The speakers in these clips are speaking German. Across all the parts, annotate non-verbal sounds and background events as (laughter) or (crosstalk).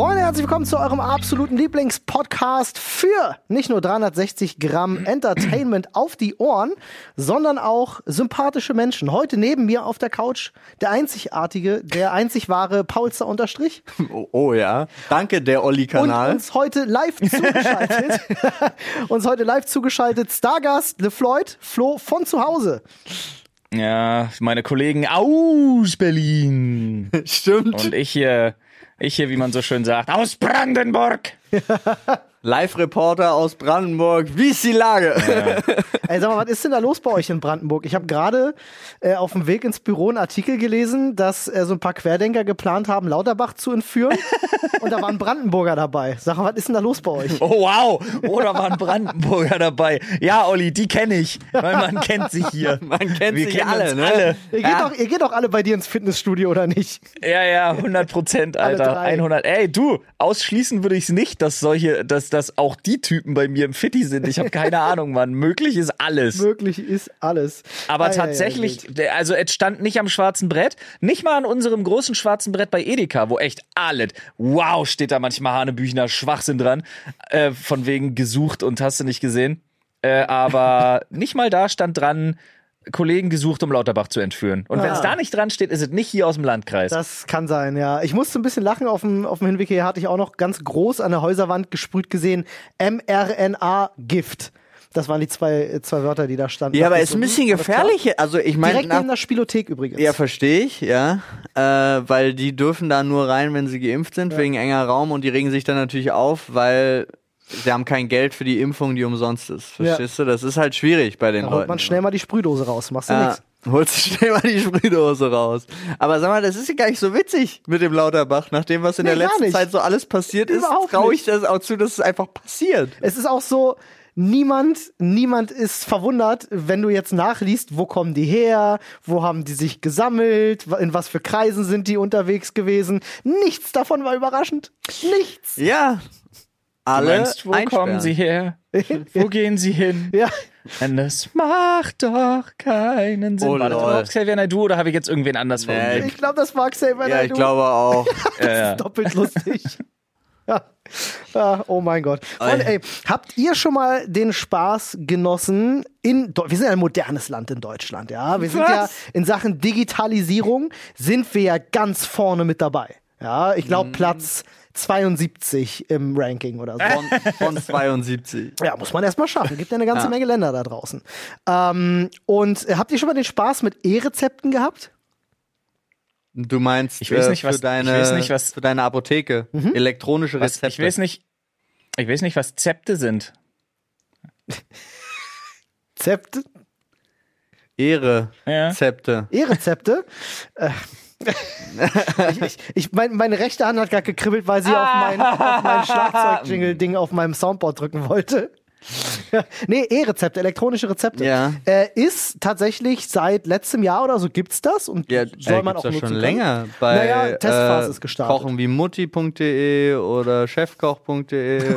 Freunde, herzlich willkommen zu eurem absoluten Lieblingspodcast für nicht nur 360 Gramm Entertainment auf die Ohren, sondern auch sympathische Menschen. Heute neben mir auf der Couch der einzigartige, der einzig wahre Paulster Unterstrich. Oh, oh ja. Danke, der Und Olli-Kanal. uns heute live (laughs) zugeschaltet, (laughs) uns heute live zugeschaltet Stargast LeFloid, Flo von zu Hause. Ja, meine Kollegen aus Berlin. (laughs) Stimmt. Und ich hier, ich hier, wie man so schön sagt, aus Brandenburg. (laughs) Live-Reporter aus Brandenburg. Wie ist die Lage? (laughs) Ey, sag mal, was ist denn da los bei euch in Brandenburg? Ich habe gerade äh, auf dem Weg ins Büro einen Artikel gelesen, dass äh, so ein paar Querdenker geplant haben, Lauterbach zu entführen. (laughs) und da waren Brandenburger dabei. Sag mal, was ist denn da los bei euch? Oh wow, oh, da waren Brandenburger dabei. Ja, Olli, die kenne ich, weil man kennt sie hier. (laughs) Man kennt Wir sich kennen alle, ne? alle. Ihr geht, Ja. doch, ihr geht doch alle bei dir ins Fitnessstudio, oder nicht? Ja, ja, 100 Prozent, Alter. drei. 100. Ey, du, ausschließen würde ich es nicht, dass solche, dass, dass auch die Typen bei mir im Fitti sind. Ich habe keine Ahnung, Mann. Möglich ist alles. Möglich ist alles. Aber ei, tatsächlich, wild. der- also es stand nicht am schwarzen Brett, nicht mal an unserem großen schwarzen Brett bei Edeka, wo echt alles, wow, steht da manchmal Hanebüchner Schwachsinn dran, äh, von wegen gesucht und hast du nicht gesehen. Äh, aber nicht mal da stand dran, Kollegen gesucht, um Lauterbach zu entführen. Und wenn es Ah. da nicht dran steht, ist es nicht hier aus dem Landkreis. Das kann sein, ja. Ich musste ein bisschen lachen. Auf dem, auf dem Hinweg hier hatte ich auch noch ganz groß an der Häuserwand gesprüht gesehen, mRNA-Gift. Das waren die zwei, zwei Wörter, die da standen. Ja, aber Dachte ist ein bisschen gefährlich. Also ich meine, Direkt nach- neben der Spielothek übrigens. ja, verstehe ich, ja. Äh, weil die dürfen da nur rein, wenn sie geimpft sind, wegen enger Raum und die regen sich dann natürlich auf, weil sie haben kein Geld für die Impfung, die umsonst ist. Verstehst du? Das ist halt schwierig bei den da Leuten. holt man schnell mal die Sprühdose raus. Machst du Ja, nix. holst du (laughs) schnell mal die Sprühdose raus. Aber sag mal, das ist ja gar nicht so witzig mit dem Lauterbach. Nach dem, was in Nee, der letzten. Zeit so alles passiert ist, traue ich das auch zu, dass es einfach passiert. Es ist auch so, niemand, niemand ist verwundert, wenn du jetzt nachliest, wo kommen die her, wo haben die sich gesammelt, in was für Kreisen sind die unterwegs gewesen. Nichts davon war überraschend. Nichts. Ja. Du Alle meinst, wo einsperren. kommen sie her? (laughs) wo gehen sie hin? Ja. Und das macht doch keinen Sinn. Oh, War das überhaupt Xavier Naidoo oder habe ich jetzt irgendwen anders Nee? Ich glaube, das mag Xavier Ja, ich Naidoo. glaube auch. (laughs) Ja, ja. doppelt lustig. (laughs) ja. ja. Oh mein Gott. Freunde, ey, habt ihr schon mal den Spaß genossen in wir sind ja ein modernes Land in Deutschland, ja. Wir sind ja in Sachen Digitalisierung sind wir ja ganz vorne mit dabei. Ja, ich Mhm. glaube Platz 72 im Ranking oder so. Von, von 72. Ja, muss man erstmal schaffen. Gibt ja eine ganze Ja. Menge Länder da draußen. Ähm, und äh, habt ihr schon mal den Spaß mit E-Rezepten gehabt? Du meinst Ich weiß äh, nicht, für, was- ich deine, weiß nicht, was- für deine Apotheke. Elektronische Was, Rezepte. ich weiß nicht, ich weiß nicht, was Zepte sind. Zepte? Ehre. Ja. Rezepte. E-Rezepte. Ich, (laughs) ich, ich, mein, meine rechte Hand hat gerade gekribbelt, weil sie auf mein, auf mein (laughs) Schlagzeug-Jingle-Ding auf meinem Soundboard drücken wollte. Ja, nee, E-Rezepte, elektronische Rezepte. Ja. Äh, ist tatsächlich seit letztem Jahr oder so gibt's das und Ja, soll äh, man auch nutzen schon können. länger bei Naja, Testphase äh, ist gestartet. Kochen wie mutti.de oder chefkoch.de. (laughs)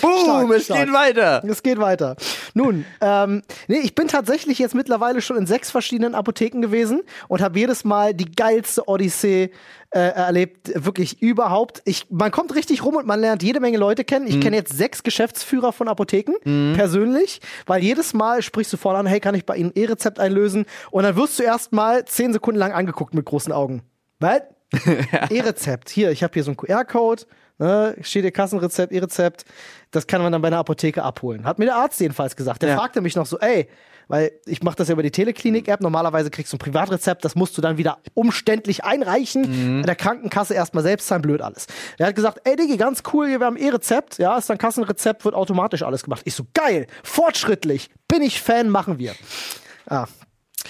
Boom, Stark, es stark. geht weiter. Es geht weiter. Nun, ähm, nee, ich bin tatsächlich jetzt mittlerweile schon in sechs verschiedenen Apotheken gewesen und habe jedes Mal die geilste Odyssee äh, erlebt, wirklich überhaupt. Ich, man kommt richtig rum und man lernt jede Menge Leute kennen. Ich kenne jetzt sechs Geschäftsführer von Apotheken persönlich, weil jedes Mal sprichst du vorne an, hey, kann ich bei Ihnen E-Rezept einlösen? Und dann wirst du erst mal zehn Sekunden lang angeguckt mit großen Augen. Was? (laughs) E-Rezept. Hier, ich habe hier so einen QR-Code. Ne, steht hier Kassenrezept, E-Rezept. Das kann man dann bei einer Apotheke abholen. Hat mir der Arzt jedenfalls gesagt. Der Ja. fragte mich noch so, ey, weil ich mache das ja über die Teleklinik-App. Normalerweise kriegst du ein Privatrezept, das musst du dann wieder umständlich einreichen. Der Krankenkasse erstmal selbst zahlen, blöd alles. Der hat gesagt, ey Diggi, ganz cool, wir haben E-Rezept. Ja, ist dann Kassenrezept, wird automatisch alles gemacht. Ich so, geil, fortschrittlich, bin ich Fan, machen wir. Ah.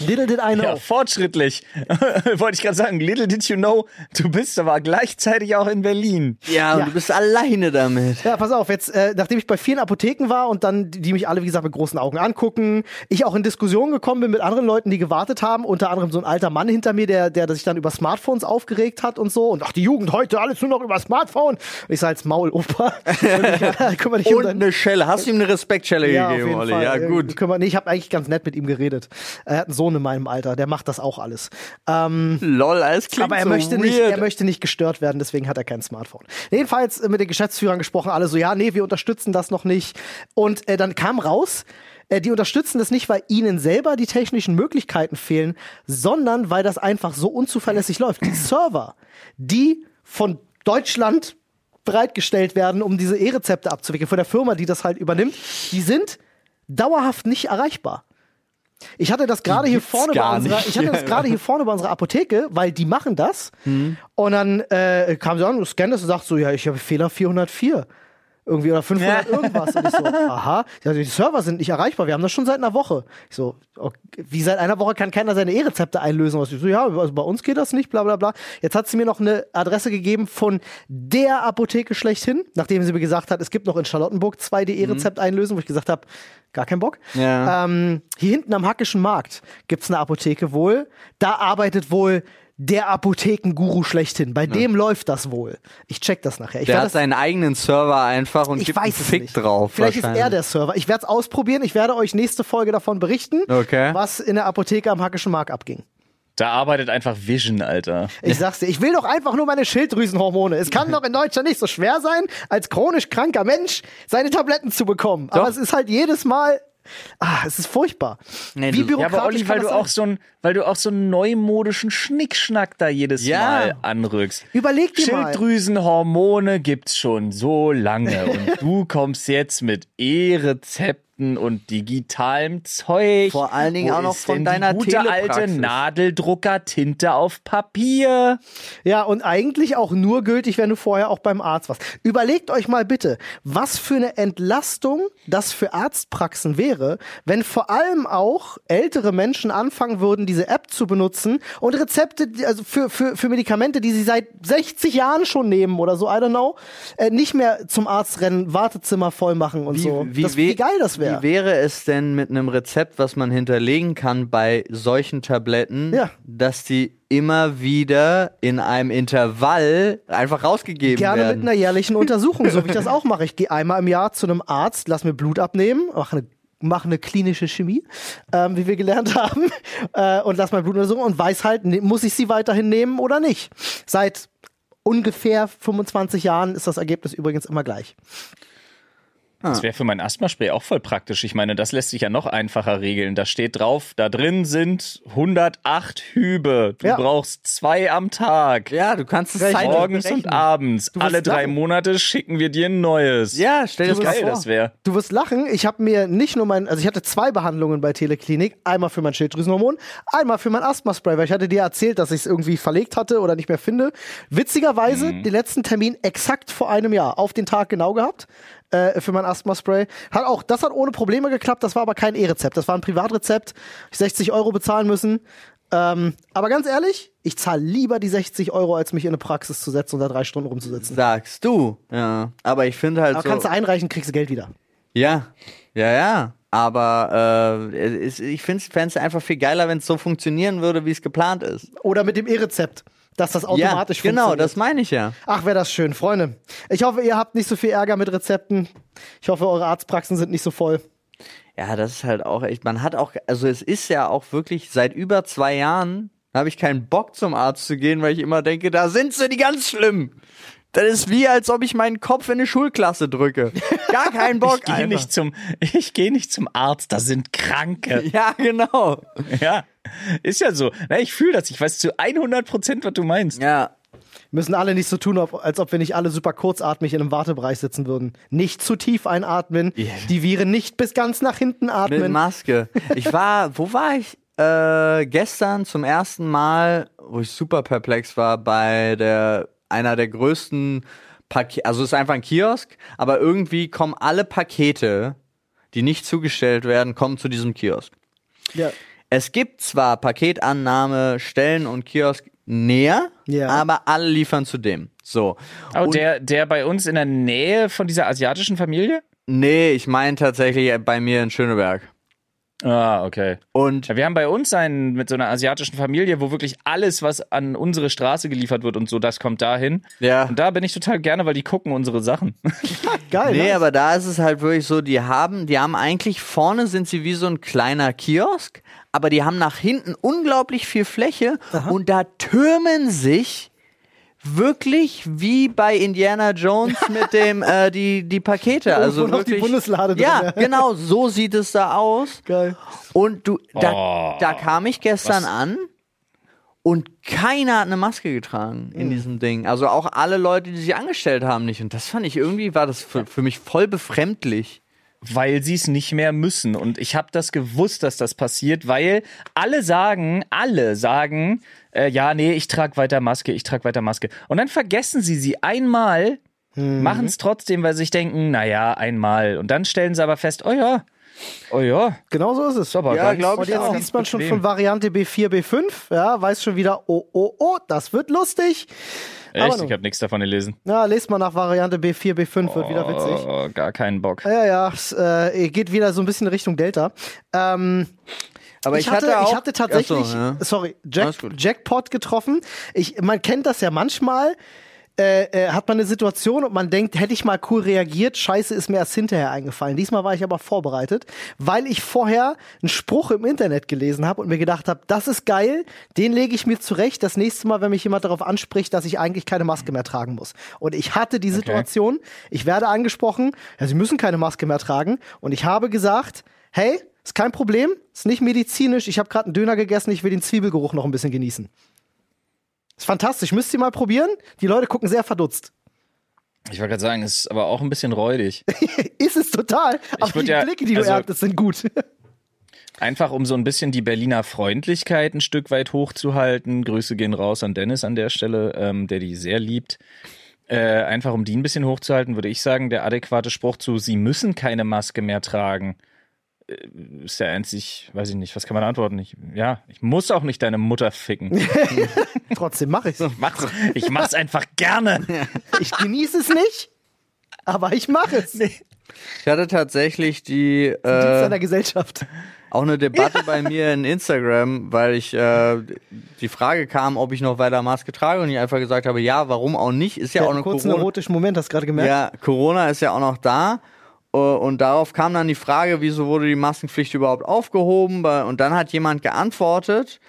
Little did I know. Ja, fortschrittlich. (laughs) Wollte ich gerade sagen, little did you know, du bist aber gleichzeitig auch in Berlin. Ja, und Ja. du bist alleine damit. Ja, pass auf, jetzt, äh, nachdem ich bei vielen Apotheken war und dann die, mich alle, wie gesagt, mit großen Augen angucken, ich auch in Diskussionen gekommen bin mit anderen Leuten, die gewartet haben, unter anderem so ein alter Mann hinter mir, der, der sich dann über Smartphones aufgeregt hat und so. Und ach, die Jugend heute, alles nur noch über Smartphone. Ich sag als Maul, Opa. (laughs) Und ich, ja, kümmere dich um Und dein- eine Schelle. Hast du ihm eine Respektschelle ja, gegeben, Olli? Fall. Ja, Äh, gut. Kümmere, nee, ich habe eigentlich ganz nett mit ihm geredet. Er hat einen Sohn, Sohn in meinem Alter, der macht das auch alles. Ähm, Lol, alles klingt aber er so möchte weird. nicht, er möchte nicht gestört werden, deswegen hat er kein Smartphone. Jedenfalls äh, mit den Geschäftsführern gesprochen, alle so, ja, nee, wir unterstützen das noch nicht. Und äh, dann kam raus, äh, die unterstützen das nicht, weil ihnen selber die technischen Möglichkeiten fehlen, sondern weil das einfach so unzuverlässig läuft. Die Server, die von Deutschland bereitgestellt werden, um diese E-Rezepte abzuwickeln, von der Firma, die das halt übernimmt, die sind dauerhaft nicht erreichbar. Ich hatte das gerade hier vorne bei unserer, ich hatte das gerade hier vorne bei unserer Apotheke, weil die machen das. Und dann äh, kam sie an und scannt das und sagt so, ja, ich habe Fehler 404. Irgendwie oder 500 irgendwas. Und ich so, (laughs) aha. Die Server sind nicht erreichbar. Wir haben das schon seit einer Woche. Ich so, okay, wie seit einer Woche kann keiner seine E-Rezepte einlösen? Und ich so, ja, also bei uns geht das nicht, bla bla bla. Jetzt hat sie mir noch eine Adresse gegeben von der Apotheke schlechthin, nachdem sie mir gesagt hat, es gibt noch in Charlottenburg zwei, die E-Rezept einlösen, wo ich gesagt habe, gar keinen Bock. Ja. Ähm, hier hinten am Hackischen Markt gibt's eine Apotheke wohl. Da arbeitet wohl der Apothekenguru schlechthin. Bei dem läuft das wohl. Ich check das nachher. Ich Der hat das, seinen eigenen Server einfach und ich gibt weiß einen Fick nicht. drauf. Vielleicht ist er der Server. Ich werde es ausprobieren. Ich werde euch nächste Folge davon berichten, Okay. was in der Apotheke am Hackischen Markt abging. Da arbeitet einfach Vision, Alter. Ich sag's dir, ich will doch einfach nur meine Schilddrüsenhormone. Es kann (laughs) doch in Deutschland nicht so schwer sein, als chronisch kranker Mensch seine Tabletten zu bekommen. Aber Doch. es ist halt jedes Mal, ah, es ist furchtbar. Nee, Wie du- Ja, aber Olli, bürokratisch weil du auch so ein, weil du auch so einen neumodischen Schnickschnack da jedes Ja. Mal anrückst. Überleg dir mal. Schilddrüsenhormone gibt's schon so lange und (laughs) du kommst jetzt mit E-Rezepten und digitalem Zeug. Vor allen Dingen Wo auch noch von deiner die gute alte Telepraxis? Nadeldrucker-Tinte auf Papier. Ja, und eigentlich auch nur gültig, wenn du vorher auch beim Arzt warst. Überlegt euch mal bitte, was für eine Entlastung das für Arztpraxen wäre, wenn vor allem auch ältere Menschen anfangen würden, diese App zu benutzen und Rezepte, also für, für, für Medikamente, die sie seit 60 Jahren schon nehmen oder so, I don't know, äh, nicht mehr zum Arzt rennen, Wartezimmer voll machen und so. das, wie geil das wäre. Wie wäre es denn mit einem Rezept, was man hinterlegen kann bei solchen Tabletten, Ja. dass die immer wieder in einem Intervall einfach rausgegeben Gerne werden? mit einer jährlichen Untersuchung, so wie ich das auch mache. Ich gehe einmal im Jahr zu einem Arzt, lass mir Blut abnehmen, mache eine mache eine klinische Chemie, ähm, wie wir gelernt (laughs) haben, äh, und lass mein Blut untersuchen und weiß halt, ne, muss ich sie weiterhin nehmen oder nicht. Seit ungefähr 25 Jahren ist das Ergebnis übrigens immer gleich. Das wäre für mein Asthmaspray auch voll praktisch. Ich meine, das lässt sich ja noch einfacher regeln. Da steht drauf, da drin sind 108 Hübe. Du Ja. brauchst zwei am Tag. ja, du kannst es Morgens berechnen. und abends. Alle drei lachen. Monate schicken wir dir ein neues. Ja, stell dir das geil vor. das wäre. Du wirst lachen, ich habe mir nicht nur mein, also ich hatte zwei Behandlungen bei Teleklinik, einmal für mein Schilddrüsenhormon, einmal für mein Asthmaspray, weil ich hatte dir erzählt, dass ich es irgendwie verlegt hatte oder nicht mehr finde. Witzigerweise den letzten Termin exakt vor einem Jahr, auf den Tag genau gehabt. Äh, für mein Asthma-Spray. Hat auch, das hat ohne Probleme geklappt, das war aber kein E-Rezept. Das war ein Privatrezept. Ich 60 Euro bezahlen müssen. Ähm, aber ganz ehrlich, ich zahle lieber die 60 Euro, als mich in eine Praxis zu setzen und da drei Stunden rumzusitzen. Sagst du. Ja. Aber ich finde halt Aber so. kannst du einreichen, kriegst du Geld wieder. Ja, ja, ja. Aber äh, ich fände es einfach viel geiler, wenn es so funktionieren würde, wie es geplant ist. Oder mit dem E-Rezept, dass das automatisch ja, genau, funktioniert. das meine ich ja. Ach, wäre das schön, Freunde. Ich hoffe, ihr habt nicht so viel Ärger mit Rezepten. Ich hoffe, eure Arztpraxen sind nicht so voll. Ja, das ist halt auch echt. Man hat auch, also es ist ja auch wirklich seit über zwei Jahren habe ich keinen Bock zum Arzt zu gehen, weil ich immer denke, da sind sie, die ganz schlimm. Das ist wie, als ob ich meinen Kopf in eine Schulklasse drücke. Gar (laughs) keinen Bock. Ich gehe nicht zum, ich gehe nicht zum Arzt. Da sind Kranke. (laughs) Ja, genau. Ja, ist ja so. Na, ich fühle das. Ich weiß zu 100 Prozent, was du meinst. Ja. Müssen alle nicht so tun, als ob wir nicht alle super kurzatmig in einem Wartebereich sitzen würden. Nicht zu tief einatmen, die Viren nicht bis ganz nach hinten Mit atmen. Maske. Ich war, wo war ich? Äh, gestern zum ersten Mal, wo ich super perplex war, bei der einer der größten Pakete, also es ist einfach ein Kiosk, aber irgendwie kommen alle Pakete, die nicht zugestellt werden, kommen zu diesem Kiosk. Ja. Es gibt zwar Paketannahme, Stellen und Kiosk näher, Ja. aber alle liefern zu dem. So. Oh, Und- der, der bei uns in der Nähe von dieser asiatischen Familie? Nee, ich meine tatsächlich bei mir in Schöneberg. Ah, okay. Und Ja, wir haben bei uns einen mit so einer asiatischen Familie, wo wirklich alles, was an unsere Straße geliefert wird und so, das kommt dahin. ja. Und da bin ich total gerne, weil die gucken unsere Sachen. (laughs) Geil. Nee, nice. aber da ist es halt wirklich so, die haben, die haben eigentlich vorne sind sie wie so ein kleiner Kiosk, aber die haben nach hinten unglaublich viel Fläche und da türmen sich wirklich wie bei Indiana Jones mit (laughs) dem äh, die die Pakete also Irgendwo noch die wirklich Bundeslade drin, ja ja. genau so sieht es da aus Geil. und du da, Oh. da kam ich gestern Was? an und keiner hat eine Maske getragen in diesem Ding also auch alle Leute die sich angestellt haben nicht und das fand ich irgendwie war das für, für mich voll befremdlich weil sie es nicht mehr müssen. Und ich habe das gewusst, dass das passiert, weil alle sagen, alle sagen, äh, ja, nee, ich trage weiter Maske, ich trage weiter Maske. Und dann vergessen sie sie einmal, machen es trotzdem, weil sie sich denken, naja, einmal. Und dann stellen sie aber fest, oh ja, oh ja, Genau so ist es. aber Ja, ganz- glaub Und ich jetzt liest man schon von Variante B4, B5, ja, weiß schon wieder, oh, oh, oh, das wird lustig. Echt, ich habe nichts davon gelesen. Ja, lest mal nach Variante B4, B5, wird wieder witzig. Oh, gar keinen Bock. Ja, ja, es äh, geht wieder so ein bisschen Richtung Delta. Ähm, aber ich, hatte, auch ich hatte tatsächlich, so, ja. sorry, Jack. Jackpot getroffen. Ich, man kennt das ja manchmal. Äh, äh, hat man eine Situation und man denkt, hätte ich mal cool reagiert, scheiße ist mir erst hinterher eingefallen. Diesmal war ich aber vorbereitet, weil ich vorher einen Spruch im Internet gelesen habe und mir gedacht habe, das ist geil, den lege ich mir zurecht, das nächste Mal, wenn mich jemand darauf anspricht, dass ich eigentlich keine Maske mehr tragen muss. Und ich hatte die Situation, ich werde angesprochen, ja, Sie müssen keine Maske mehr tragen und ich habe gesagt, hey, ist kein Problem, ist nicht medizinisch, ich habe gerade einen Döner gegessen, ich will den Zwiebelgeruch noch ein bisschen genießen. Ist fantastisch, müsst ihr mal probieren. Die Leute gucken sehr verdutzt. Ich wollte gerade sagen, es ist aber auch ein bisschen räudig. (laughs) ist es total, aber die ja- Blicke, die du also- erntest, sind gut. Einfach um so ein bisschen die Berliner Freundlichkeit ein Stück weit hochzuhalten. Grüße gehen raus an Dennis an der Stelle, ähm, der die sehr liebt. Äh, einfach um die ein bisschen hochzuhalten, würde ich sagen, der adäquate Spruch zu, sie müssen keine Maske mehr tragen, ist der einzig, weiß ich nicht, was kann man antworten? Ich, ja, ich muss auch nicht deine Mutter ficken. (laughs) Trotzdem mache ich's. Mach's, ich mach's einfach gerne. (laughs) Ich genieße es nicht, aber ich mache es. Nee. Ich hatte tatsächlich die äh, seiner Gesellschaft. auch eine Debatte bei mir in Instagram, weil ich äh, die Frage kam, ob ich noch weiter Maske trage und ich einfach gesagt habe, ja, warum auch nicht? Ist ja auch einen eine kurzen Corona. erotischen Moment, hast du gerade gemerkt? Ja, Corona ist ja auch noch da. Äh, Und darauf kam dann die Frage, wieso wurde die Maskenpflicht überhaupt aufgehoben? Und dann hat jemand geantwortet,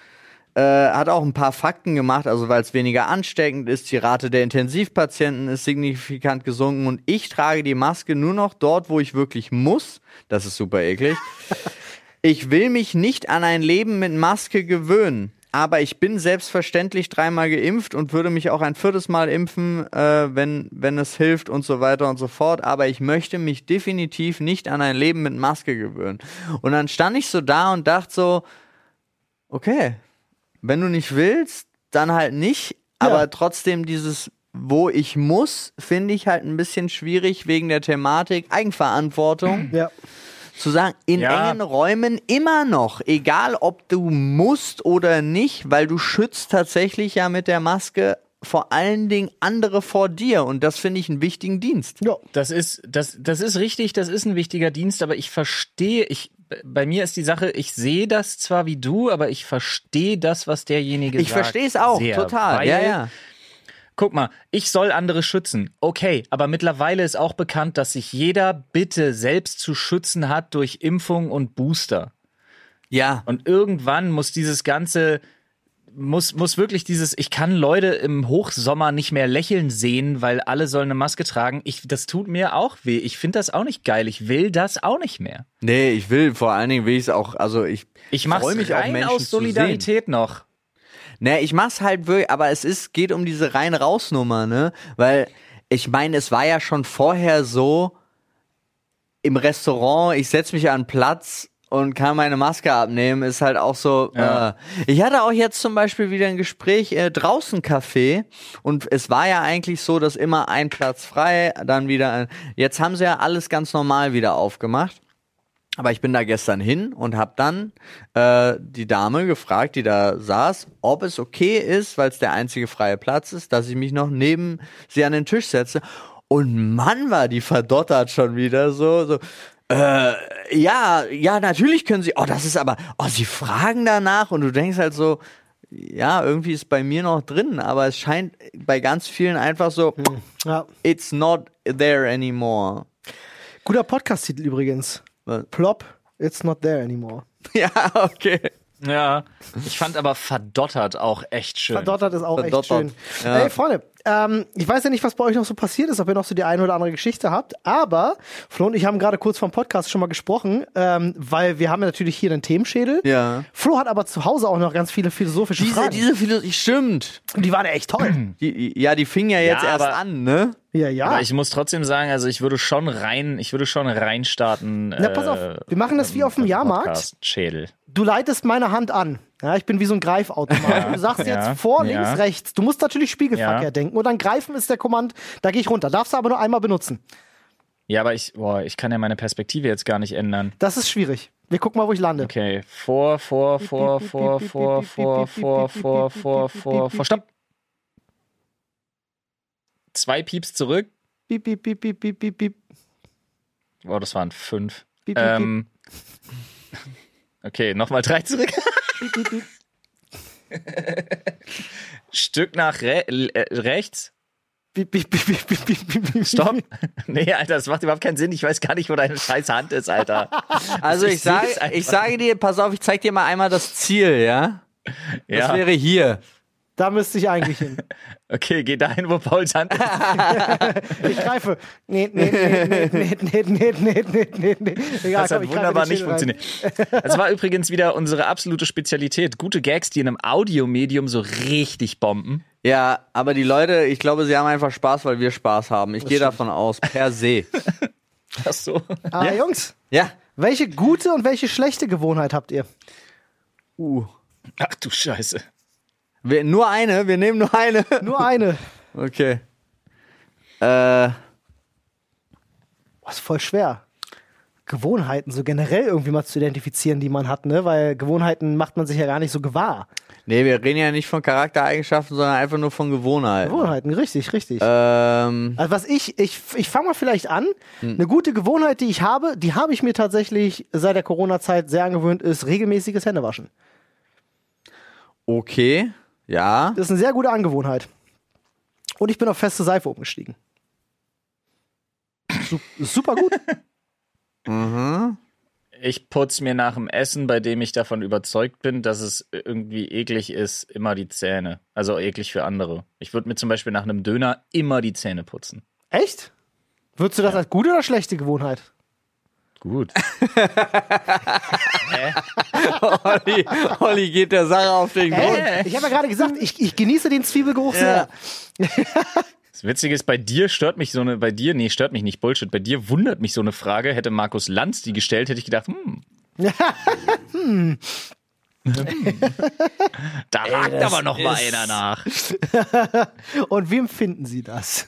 äh, hat auch ein paar Fakten gemacht, also weil es weniger ansteckend ist, die Rate der Intensivpatienten ist signifikant gesunken und ich trage die Maske nur noch dort, wo ich wirklich muss. Das ist super eklig. (laughs) Ich will mich nicht an ein Leben mit Maske gewöhnen. Aber ich bin selbstverständlich dreimal geimpft und würde mich auch ein viertes Mal impfen, äh, wenn, wenn es hilft und so weiter und so fort. Aber ich möchte mich definitiv nicht an ein Leben mit Maske gewöhnen. Und dann stand ich so da und dachte so, okay, wenn du nicht willst, dann halt nicht. Aber trotzdem dieses, wo ich muss, finde ich halt ein bisschen schwierig wegen der Thematik Eigenverantwortung Ja. Zu sagen, in Ja. engen Räumen immer noch, egal ob du musst oder nicht, weil du schützt tatsächlich ja mit der Maske vor allen Dingen andere vor dir und das finde ich einen wichtigen Dienst. ja. Das ist, das, das ist richtig, das ist ein wichtiger Dienst, aber ich verstehe, ich, bei mir ist die Sache, ich sehe das zwar wie du, aber ich verstehe das, was derjenige Ich sagt. verstehe es auch, sehr, total. Ja, ja. Guck mal, ich soll andere schützen. Okay, aber mittlerweile ist auch bekannt, dass sich jeder bitte selbst zu schützen hat durch Impfung und Booster. Ja. Und irgendwann muss dieses ganze muss, muss wirklich dieses, ich kann Leute im Hochsommer nicht mehr lächeln sehen, weil alle sollen eine Maske tragen. Ich, das tut mir auch weh. Ich finde das auch nicht geil. Ich will das auch nicht mehr. Nee, ich will vor allen Dingen will ich es auch, also ich Ich mache freu mich auch rein Menschen aus. Solidarität noch. Nee, ich mach's halt wirklich, aber es ist, geht um diese rein raus Nummer, ne? Weil ich meine, es war ja schon vorher so im Restaurant, ich setz mich an Platz und kann meine Maske abnehmen, ist halt auch so. Ja. Äh. Ich hatte auch jetzt zum Beispiel wieder ein Gespräch äh, draußen Café und es war ja eigentlich so, dass immer ein Platz frei, dann wieder ein. Jetzt haben sie ja alles ganz normal wieder aufgemacht. Aber ich bin da gestern hin und habe dann äh, die Dame gefragt, die da saß, ob es okay ist, weil es der einzige freie Platz ist, dass ich mich noch neben sie an den Tisch setze. Und Mann, war die verdottert schon wieder so, so. Äh, ja, ja, natürlich können sie. Oh, das ist aber. Oh, sie fragen danach und du denkst halt so, ja, irgendwie ist bei mir noch drin, aber es scheint bei ganz vielen einfach so, ja. it's not there anymore. Guter Podcast-Titel übrigens. Plop, it's not there anymore. (laughs) Ja, okay. Ja, ich fand aber verdottert auch echt schön. Verdottert ist auch Verdottert. echt schön. Ja. Ey, Freunde, ähm, ich weiß ja nicht, was bei euch noch so passiert ist, ob ihr noch so die eine oder andere Geschichte habt, aber Flo und ich haben gerade kurz vom Podcast schon mal gesprochen, ähm, weil wir haben ja natürlich hier einen Themenschädel. Ja. Flo hat aber zu Hause auch noch ganz viele philosophische Diese, Fragen. diese Philosophie, stimmt. Und die waren echt toll. (clears throat) Die, ja, die fing ja jetzt Ja, erst aber- an, ne? ja, ja. Aber ich muss trotzdem sagen, also ich würde schon rein, ich würde schon reinstarten. Na, pass auf, wir machen das wie auf dem Jahrmarkt. Podcast Schädel. Du leitest meine Hand an. Ja, ich bin wie so ein Greifautomat. Du sagst Ja, jetzt vor, ja. links, rechts. Du musst natürlich Spiegelverkehr Ja. denken. Und dann greifen ist der Kommand, da gehe ich runter. Darfst du aber nur einmal benutzen. Ja, aber ich, boah, ich kann ja meine Perspektive jetzt gar nicht ändern. Das ist schwierig. Wir gucken mal, wo ich lande. Okay, vor, vor, vor, vor, vor, vor, vor, vor, vor, vor, vor, stopp. Zwei Pieps zurück. Piep, piep, piep, piep, piep, piep, piep. Oh, das waren fünf. Piep, piep, Ähm, okay, nochmal drei zurück. Stück nach re rechts. Stopp. Nee, Alter, das macht überhaupt keinen Sinn. Ich weiß gar nicht, wo deine scheiß Hand ist, Alter. Also ich, Ich sage, ich sage dir, pass auf, ich zeig dir mal einmal das Ziel, ja? Das Ja, wäre hier. Da müsste ich eigentlich hin. okay, geh dahin, wo Pauls Hand ist. Ich greife. Nee, nee, nee, nee, nee, nee, nee, nee, nee, nee. Egal, Das komm, hat greife wunderbar nicht funktioniert. Das war übrigens wieder unsere absolute Spezialität. Gute Gags, die in einem Audiomedium so richtig bomben. Ja, aber die Leute, ich glaube, sie haben einfach Spaß, weil wir Spaß haben. Ich gehe davon aus, per se. Ach so. Ah, Jungs, Ja. welche gute und welche schlechte Gewohnheit habt ihr? Uh. Ach du Scheiße. Wir, nur eine, wir nehmen nur eine. (laughs) Nur eine. Okay. Äh, Boah, ist voll schwer. Gewohnheiten so generell irgendwie mal zu identifizieren, die man hat, ne? Weil Gewohnheiten macht man sich ja gar nicht so gewahr. nee, wir reden ja nicht von Charaktereigenschaften, sondern einfach nur von Gewohnheiten. Gewohnheiten, richtig, richtig. Ähm, Also was ich, ich, ich fange mal vielleicht an. Eine gute Gewohnheit, die ich habe, die habe ich mir tatsächlich seit der Corona-Zeit sehr angewöhnt, ist regelmäßiges Händewaschen. okay. Ja. Das ist eine sehr gute Angewohnheit. Und ich bin auf feste Seife umgestiegen. Sup super gut. (laughs) Mhm. Ich putze mir nach dem Essen, bei dem ich davon überzeugt bin, dass es irgendwie eklig ist, immer die Zähne. Also eklig für andere. Ich würde mir zum Beispiel nach einem Döner immer die Zähne putzen. Echt? Würdest du das als gute oder schlechte Gewohnheit? Gut. (laughs) Olli, Olli geht der Sache auf den Grund. Äh, ich habe ja gerade gesagt, ich, ich genieße den Zwiebelgeruch sehr. Das Witzige ist, bei dir stört mich so eine, bei dir, nee, stört mich nicht, Bullshit. Bei dir wundert mich so eine Frage. Hätte Markus Lanz die gestellt, hätte ich gedacht, hm. da hakt aber noch mal einer nach. (laughs) Und wie empfinden Sie das?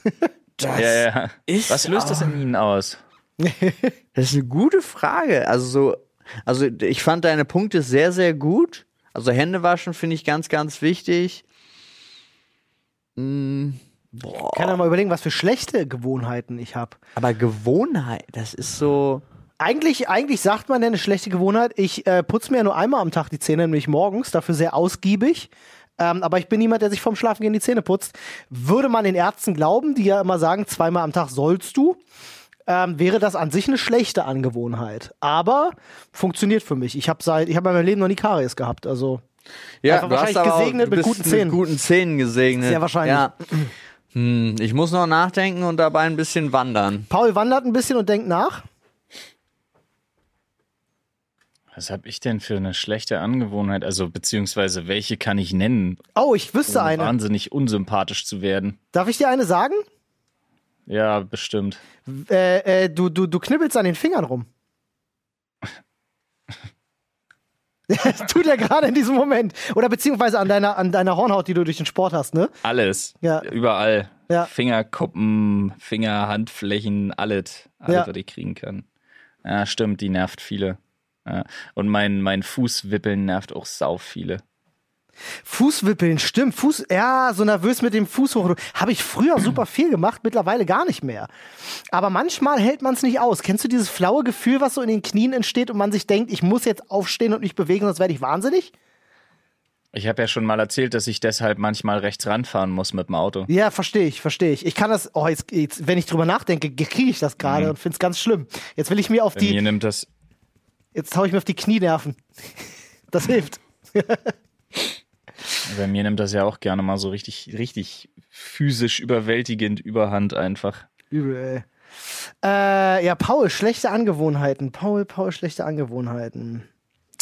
Ja, ja. ist Was löst das in Ihnen aus? (laughs) Das ist eine gute Frage. Also so, also ich fand deine Punkte sehr, sehr gut. Also Hände waschen finde ich ganz, ganz wichtig. Mm, Ich kann ja mal überlegen, was für schlechte Gewohnheiten ich habe. aber Gewohnheit, das ist so. Eigentlich, eigentlich sagt man ja eine schlechte Gewohnheit. Ich äh, putze mir ja nur einmal am Tag die Zähne, nämlich morgens, dafür sehr ausgiebig. Ähm, aber ich bin niemand, der sich vorm Schlafengehen die Zähne putzt. Würde man den Ärzten glauben, die ja immer sagen, zweimal am Tag sollst du, ähm, wäre das an sich eine schlechte Angewohnheit. Aber funktioniert für mich. Ich habe seit, ich habe in meinem Leben noch nie Karies gehabt. Also Ja, Einfach wahrscheinlich gesegnet du mit guten Zähnen. Mit guten Zähnen gesegnet. Sehr wahrscheinlich. Ja. Hm, ich muss noch nachdenken und dabei ein bisschen wandern. Paul wandert ein bisschen und denkt nach. Was habe ich denn für eine schlechte Angewohnheit? Also, beziehungsweise, welche kann ich nennen, Oh, ich wüsste um eine. wahnsinnig unsympathisch zu werden? Darf ich dir eine sagen? Ja, bestimmt. Äh, äh, du, du, du knibbelst an den Fingern rum. Das (laughs) (laughs) tut er gerade in diesem Moment. Oder beziehungsweise an deiner, an deiner Hornhaut, die du durch den Sport hast, ne? Alles. Ja. Überall. Ja. Fingerkuppen, Finger, Handflächen, alles. Alles, Ja. was ich kriegen kann. Ja, stimmt, die nervt viele. Und mein, mein Fußwippeln nervt auch sau viele. Fußwippeln, stimmt. Fuß, ja, so nervös mit dem Fuß hoch. Habe ich früher super viel gemacht, mittlerweile gar nicht mehr. Aber manchmal hält man es nicht aus. Kennst du dieses flaue Gefühl, was so in den Knien entsteht und man sich denkt, ich muss jetzt aufstehen und mich bewegen, sonst werde ich wahnsinnig? Ich habe ja schon mal erzählt, dass ich deshalb manchmal rechts ranfahren muss mit dem Auto. Ja, verstehe ich, verstehe ich. Ich kann das, oh, jetzt, jetzt wenn ich drüber nachdenke, kriege ich das gerade und finde es ganz schlimm. Jetzt will ich mir auf Bei mir die, nimmt das. jetzt hau ich mir auf die Knienerven. (laughs) Das hilft. (laughs) Bei mir nimmt das ja auch gerne mal so richtig, richtig physisch überwältigend überhand einfach. Übel, ey. Äh, ja, Paul, schlechte Angewohnheiten. Paul, Paul, schlechte Angewohnheiten.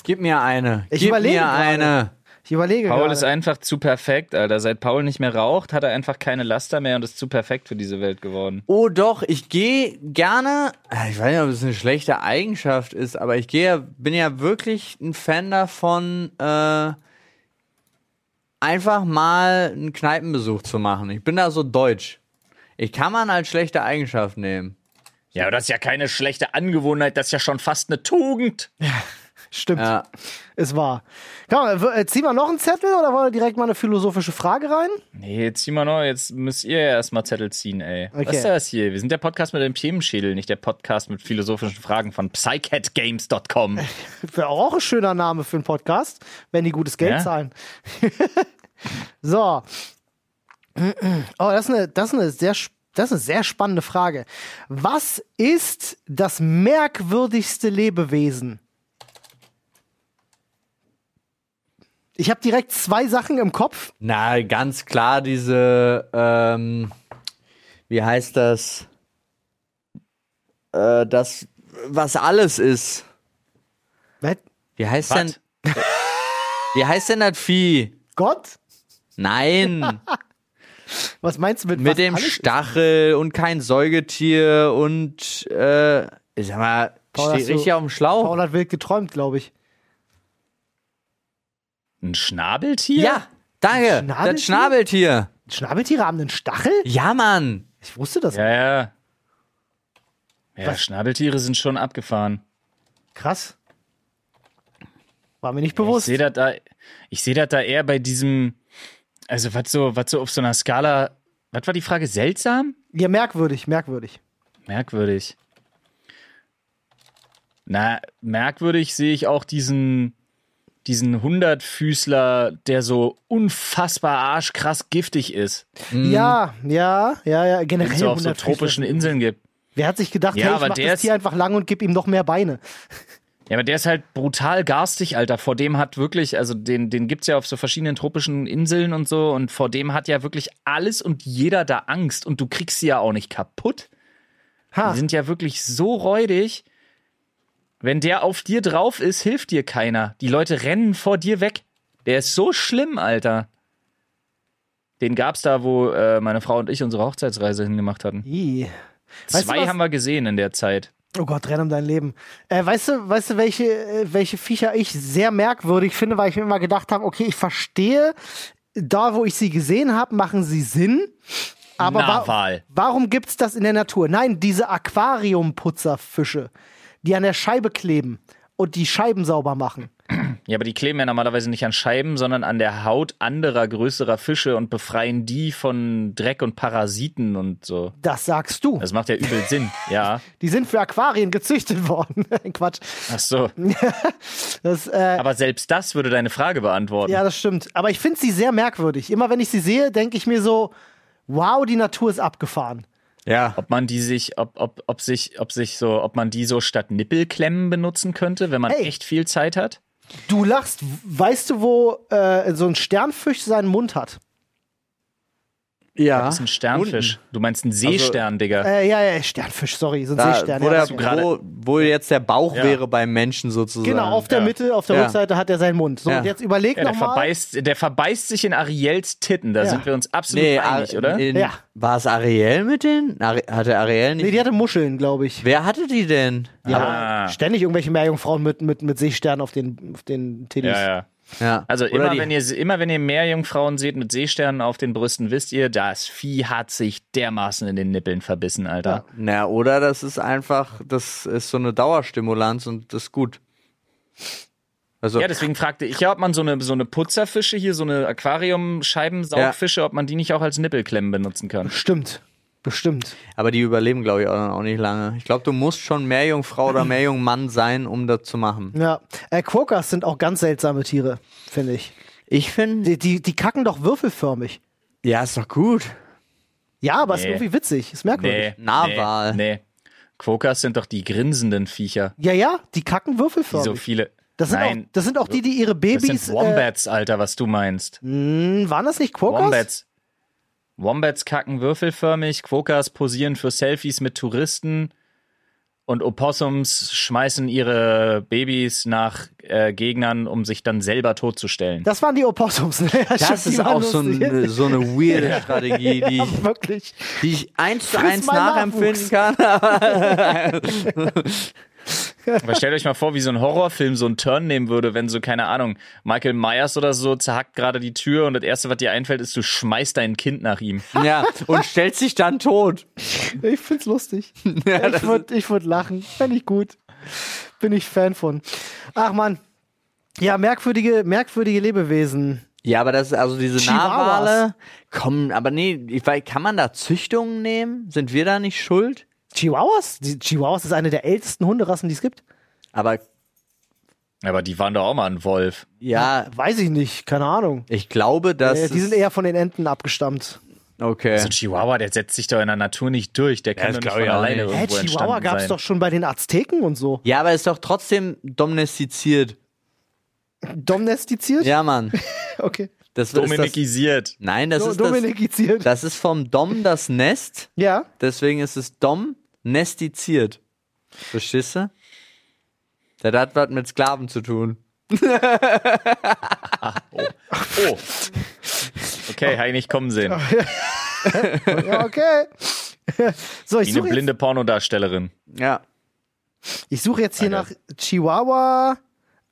Gib mir eine. Ich Gib überlege mir gerade. eine. Ich überlege Paul gerade. ist einfach zu perfekt, Alter. Seit Paul nicht mehr raucht, hat er einfach keine Laster mehr und ist zu perfekt für diese Welt geworden. Oh doch, ich gehe gerne. äh, Ich weiß nicht, ob es eine schlechte Eigenschaft ist, aber ich gehe, ja- bin ja wirklich ein Fan davon, äh, einfach mal einen Kneipenbesuch zu machen. Ich bin da so deutsch. Ich kann man als schlechte Eigenschaft nehmen. Ja, aber das ist ja keine schlechte Angewohnheit, das ist ja schon fast eine Tugend. Stimmt, Ja. ist wahr. Komm, äh, ziehen wir noch einen Zettel oder wollen wir direkt mal eine philosophische Frage rein? Nee, zieh mal noch, jetzt müsst ihr ja erstmal Zettel ziehen, ey. Okay. Was ist das hier? Wir sind der Podcast mit dem Themenschädel, nicht der Podcast mit philosophischen Fragen von psycatgames.com. (laughs) Wäre auch ein schöner Name für einen Podcast, wenn die gutes Geld Ja. zahlen. (laughs) so. Oh, das ist eine, das ist eine sehr, sp- das ist eine sehr spannende Frage. Was ist das merkwürdigste Lebewesen? Ich habe direkt zwei Sachen im Kopf. Na, ganz klar diese, ähm, wie heißt das? Äh, das, was alles ist. Was? Wie heißt Was? denn, (laughs) wie heißt denn das Vieh? Gott? Nein, (laughs) Was meinst du mit, was mit dem alles ist? Stachel und kein Säugetier und, äh, ich sag mal, Paul, steht hast du- richtig auf dem Schlauch. Paul hat wild geträumt, glaube ich. Ein Schnabeltier? Ja, danke, Schnabeltier? das Schnabeltier. Schnabeltiere haben einen Stachel? Ja, Mann. Ich wusste das. Ja, ja. Ja, Was? Schnabeltiere sind schon abgefahren. Krass. War mir nicht Ich bewusst. sehe das da, ich sehe das da eher bei diesem, also was so, was so auf so einer Skala, was war die Frage? Seltsam? Ja, merkwürdig, merkwürdig. Merkwürdig. Na, merkwürdig sehe ich auch diesen, diesen Hundertfüßler, der so unfassbar arschkrass giftig ist. Ja, ja, ja, ja. Den Generell es auf so 100 Füßler. tropischen Inseln gibt. Wer hat sich gedacht, Ja, hey, ich aber mach der das Tier einfach lang und gib ihm noch mehr Beine? Ja, aber der ist halt brutal garstig, Alter. Vor dem hat wirklich, also den, den gibt's ja auf so verschiedenen tropischen Inseln und so. Und vor dem hat ja wirklich alles und jeder da Angst. Und du kriegst sie ja auch nicht kaputt. Ha. Die sind ja wirklich so räudig. Wenn der auf dir drauf ist, hilft dir keiner. Die Leute rennen vor dir weg. Der ist so schlimm, Alter. Den gab's da, wo äh, meine Frau und ich unsere Hochzeitsreise hingemacht hatten. Ih. Weißt Zwei haben wir gesehen in der Zeit. Oh Gott, renn um dein Leben. Äh, weißt du, weißt du, welche, äh, welche Viecher ich sehr merkwürdig finde, weil ich mir immer gedacht habe, okay, ich verstehe, da wo ich sie gesehen habe, machen sie Sinn. Aber wa warum gibt's das in der Natur? Nein, diese Aquariumputzerfische, die an der Scheibe kleben und die Scheiben sauber machen. Ja, aber die kleben ja normalerweise nicht an Scheiben, sondern an der Haut anderer größerer Fische und befreien die von Dreck und Parasiten und so. Das sagst du. Das macht ja übel Sinn. (laughs) Ja. Die sind für Aquarien gezüchtet worden. (laughs) Quatsch. Ach so. (laughs) Das, äh, Aber selbst das würde deine Frage beantworten. Ja, das stimmt. Aber ich finde sie sehr merkwürdig. Immer wenn ich sie sehe, denke ich mir so, wow, die Natur ist abgefahren. Ja. Ob man die sich, ob, ob, ob sich, ob sich so, ob man die so statt Nippelklemmen benutzen könnte, wenn man Hey. echt viel Zeit hat? Du lachst. Weißt du, wo äh, so ein Sternfisch seinen Mund hat? Ja. Das ist ein Sternfisch. Du meinst einen Seestern, Digga. Äh, ja, ja, Sternfisch, sorry, so ein Da, Seestern. wo, Ja, der, wo, wo jetzt der Bauch Ja. wäre beim Menschen sozusagen. genau, auf der Ja. Mitte, auf der Ja. Rückseite hat er seinen Mund. So, Ja. und jetzt überleg Ja, nochmal. verbeißt, der verbeißt sich in Ariels Titten. Da Ja. sind wir uns absolut Nee, einig, Ar- oder? In, Ja. War es Ariel mit denen? Ari hatte Ariel nicht? Nee, die hatte Muscheln, glaube ich. Wer hatte die denn? Ja, Ah. ständig irgendwelche Meerjungfrauen mit, mit, mit Seesternen auf den, auf den Titties. Ja, ja. Ja. Also Oder immer wenn, ihr, immer wenn ihr Meerjungfrauen seht mit Seesternen auf den Brüsten, wisst ihr, das Vieh hat sich dermaßen in den Nippeln verbissen, Alter. Na, oder das ist einfach, das ist so eine Dauerstimulanz und das ist gut. Also, Ja, deswegen fragte ich ja, ob man so eine, so eine Putzerfische hier, so eine Aquarium-Scheibensaugfische, ob man die nicht auch als Nippelklemmen benutzen kann. Bestimmt. Bestimmt. aber die überleben, glaube ich, auch, auch nicht lange. Ich glaube, du musst schon Meerjungfrau oder Meerjungmann (laughs) sein, um das zu machen. Ja. Äh, Quokkas sind auch ganz seltsame Tiere, finde ich. Ich finde, Die, die, die kacken doch würfelförmig. ja, ist doch gut. Ja, aber ist Nee. irgendwie witzig. Ist merkwürdig. Nee. Narwal. Nee. nee. Quokkas sind doch die grinsenden Viecher, Ja, ja, die kacken die würfelförmig. so viele. Das sind, Nein. auch, das sind auch die, die ihre Das Babys. sind Wombats, Alter, was du meinst. Äh, mh, waren das nicht Quokkas? Wombats. Wombats kacken würfelförmig, Quokkas posieren für Selfies mit Touristen und Opossums schmeißen ihre Babys nach äh, Gegnern, um sich dann selber totzustellen. Das waren die Opossums. Ne? Das die ist auch so eine, so eine weirde Strategie, die Ja, ich, wirklich. die ich eins zu eins nachempfinden Nachwuchs. kann. (laughs) (laughs) Aber stellt euch mal vor, wie so ein Horrorfilm so einen Turn nehmen würde, wenn so, keine Ahnung, Michael Myers oder so zerhackt gerade die Tür und das Erste, was dir einfällt, ist, du schmeißt dein Kind nach ihm. (laughs) ja, und stellt sich dann tot. Ich find's lustig. (laughs) ich würde ich würd lachen. Fände ich gut. Bin ich Fan von. Ach man. Ja, merkwürdige, merkwürdige Lebewesen. Ja, aber das ist also diese. Narwale kommen, aber nee, ich weiß, kann man da Züchtungen nehmen? Sind wir da nicht schuld? Chihuahuas? Die Chihuahuas ist eine der ältesten Hunderassen, die es gibt. Aber Aber die waren doch auch mal ein Wolf. ja, Weiß ich nicht, keine Ahnung. ich glaube, dass Äh, die es- sind eher von den Enten abgestammt. okay. So ein Chihuahua, der setzt sich doch in der Natur nicht durch. Der kann das doch nicht von alleine nicht. Hä, irgendwo Chihuahua entstanden gab's sein. doch schon bei den Azteken und so. Ja, aber ist doch trotzdem domestiziert. Domestiziert? Ja, Mann. (laughs) Okay. Das ist das, Dominikisiert. Nein, das Do ist das, Dominikiziert. das ist vom Dom das Nest. ja. Deswegen ist es Dom nestiziert. Verstehst du? Das hat was mit Sklaven zu tun. Oh. Okay, habe ich nicht kommen sehen. (laughs) Ja, okay. so, ich Wie eine suche jetzt, blinde Pornodarstellerin. Ja. ich suche jetzt hier nach Chihuahua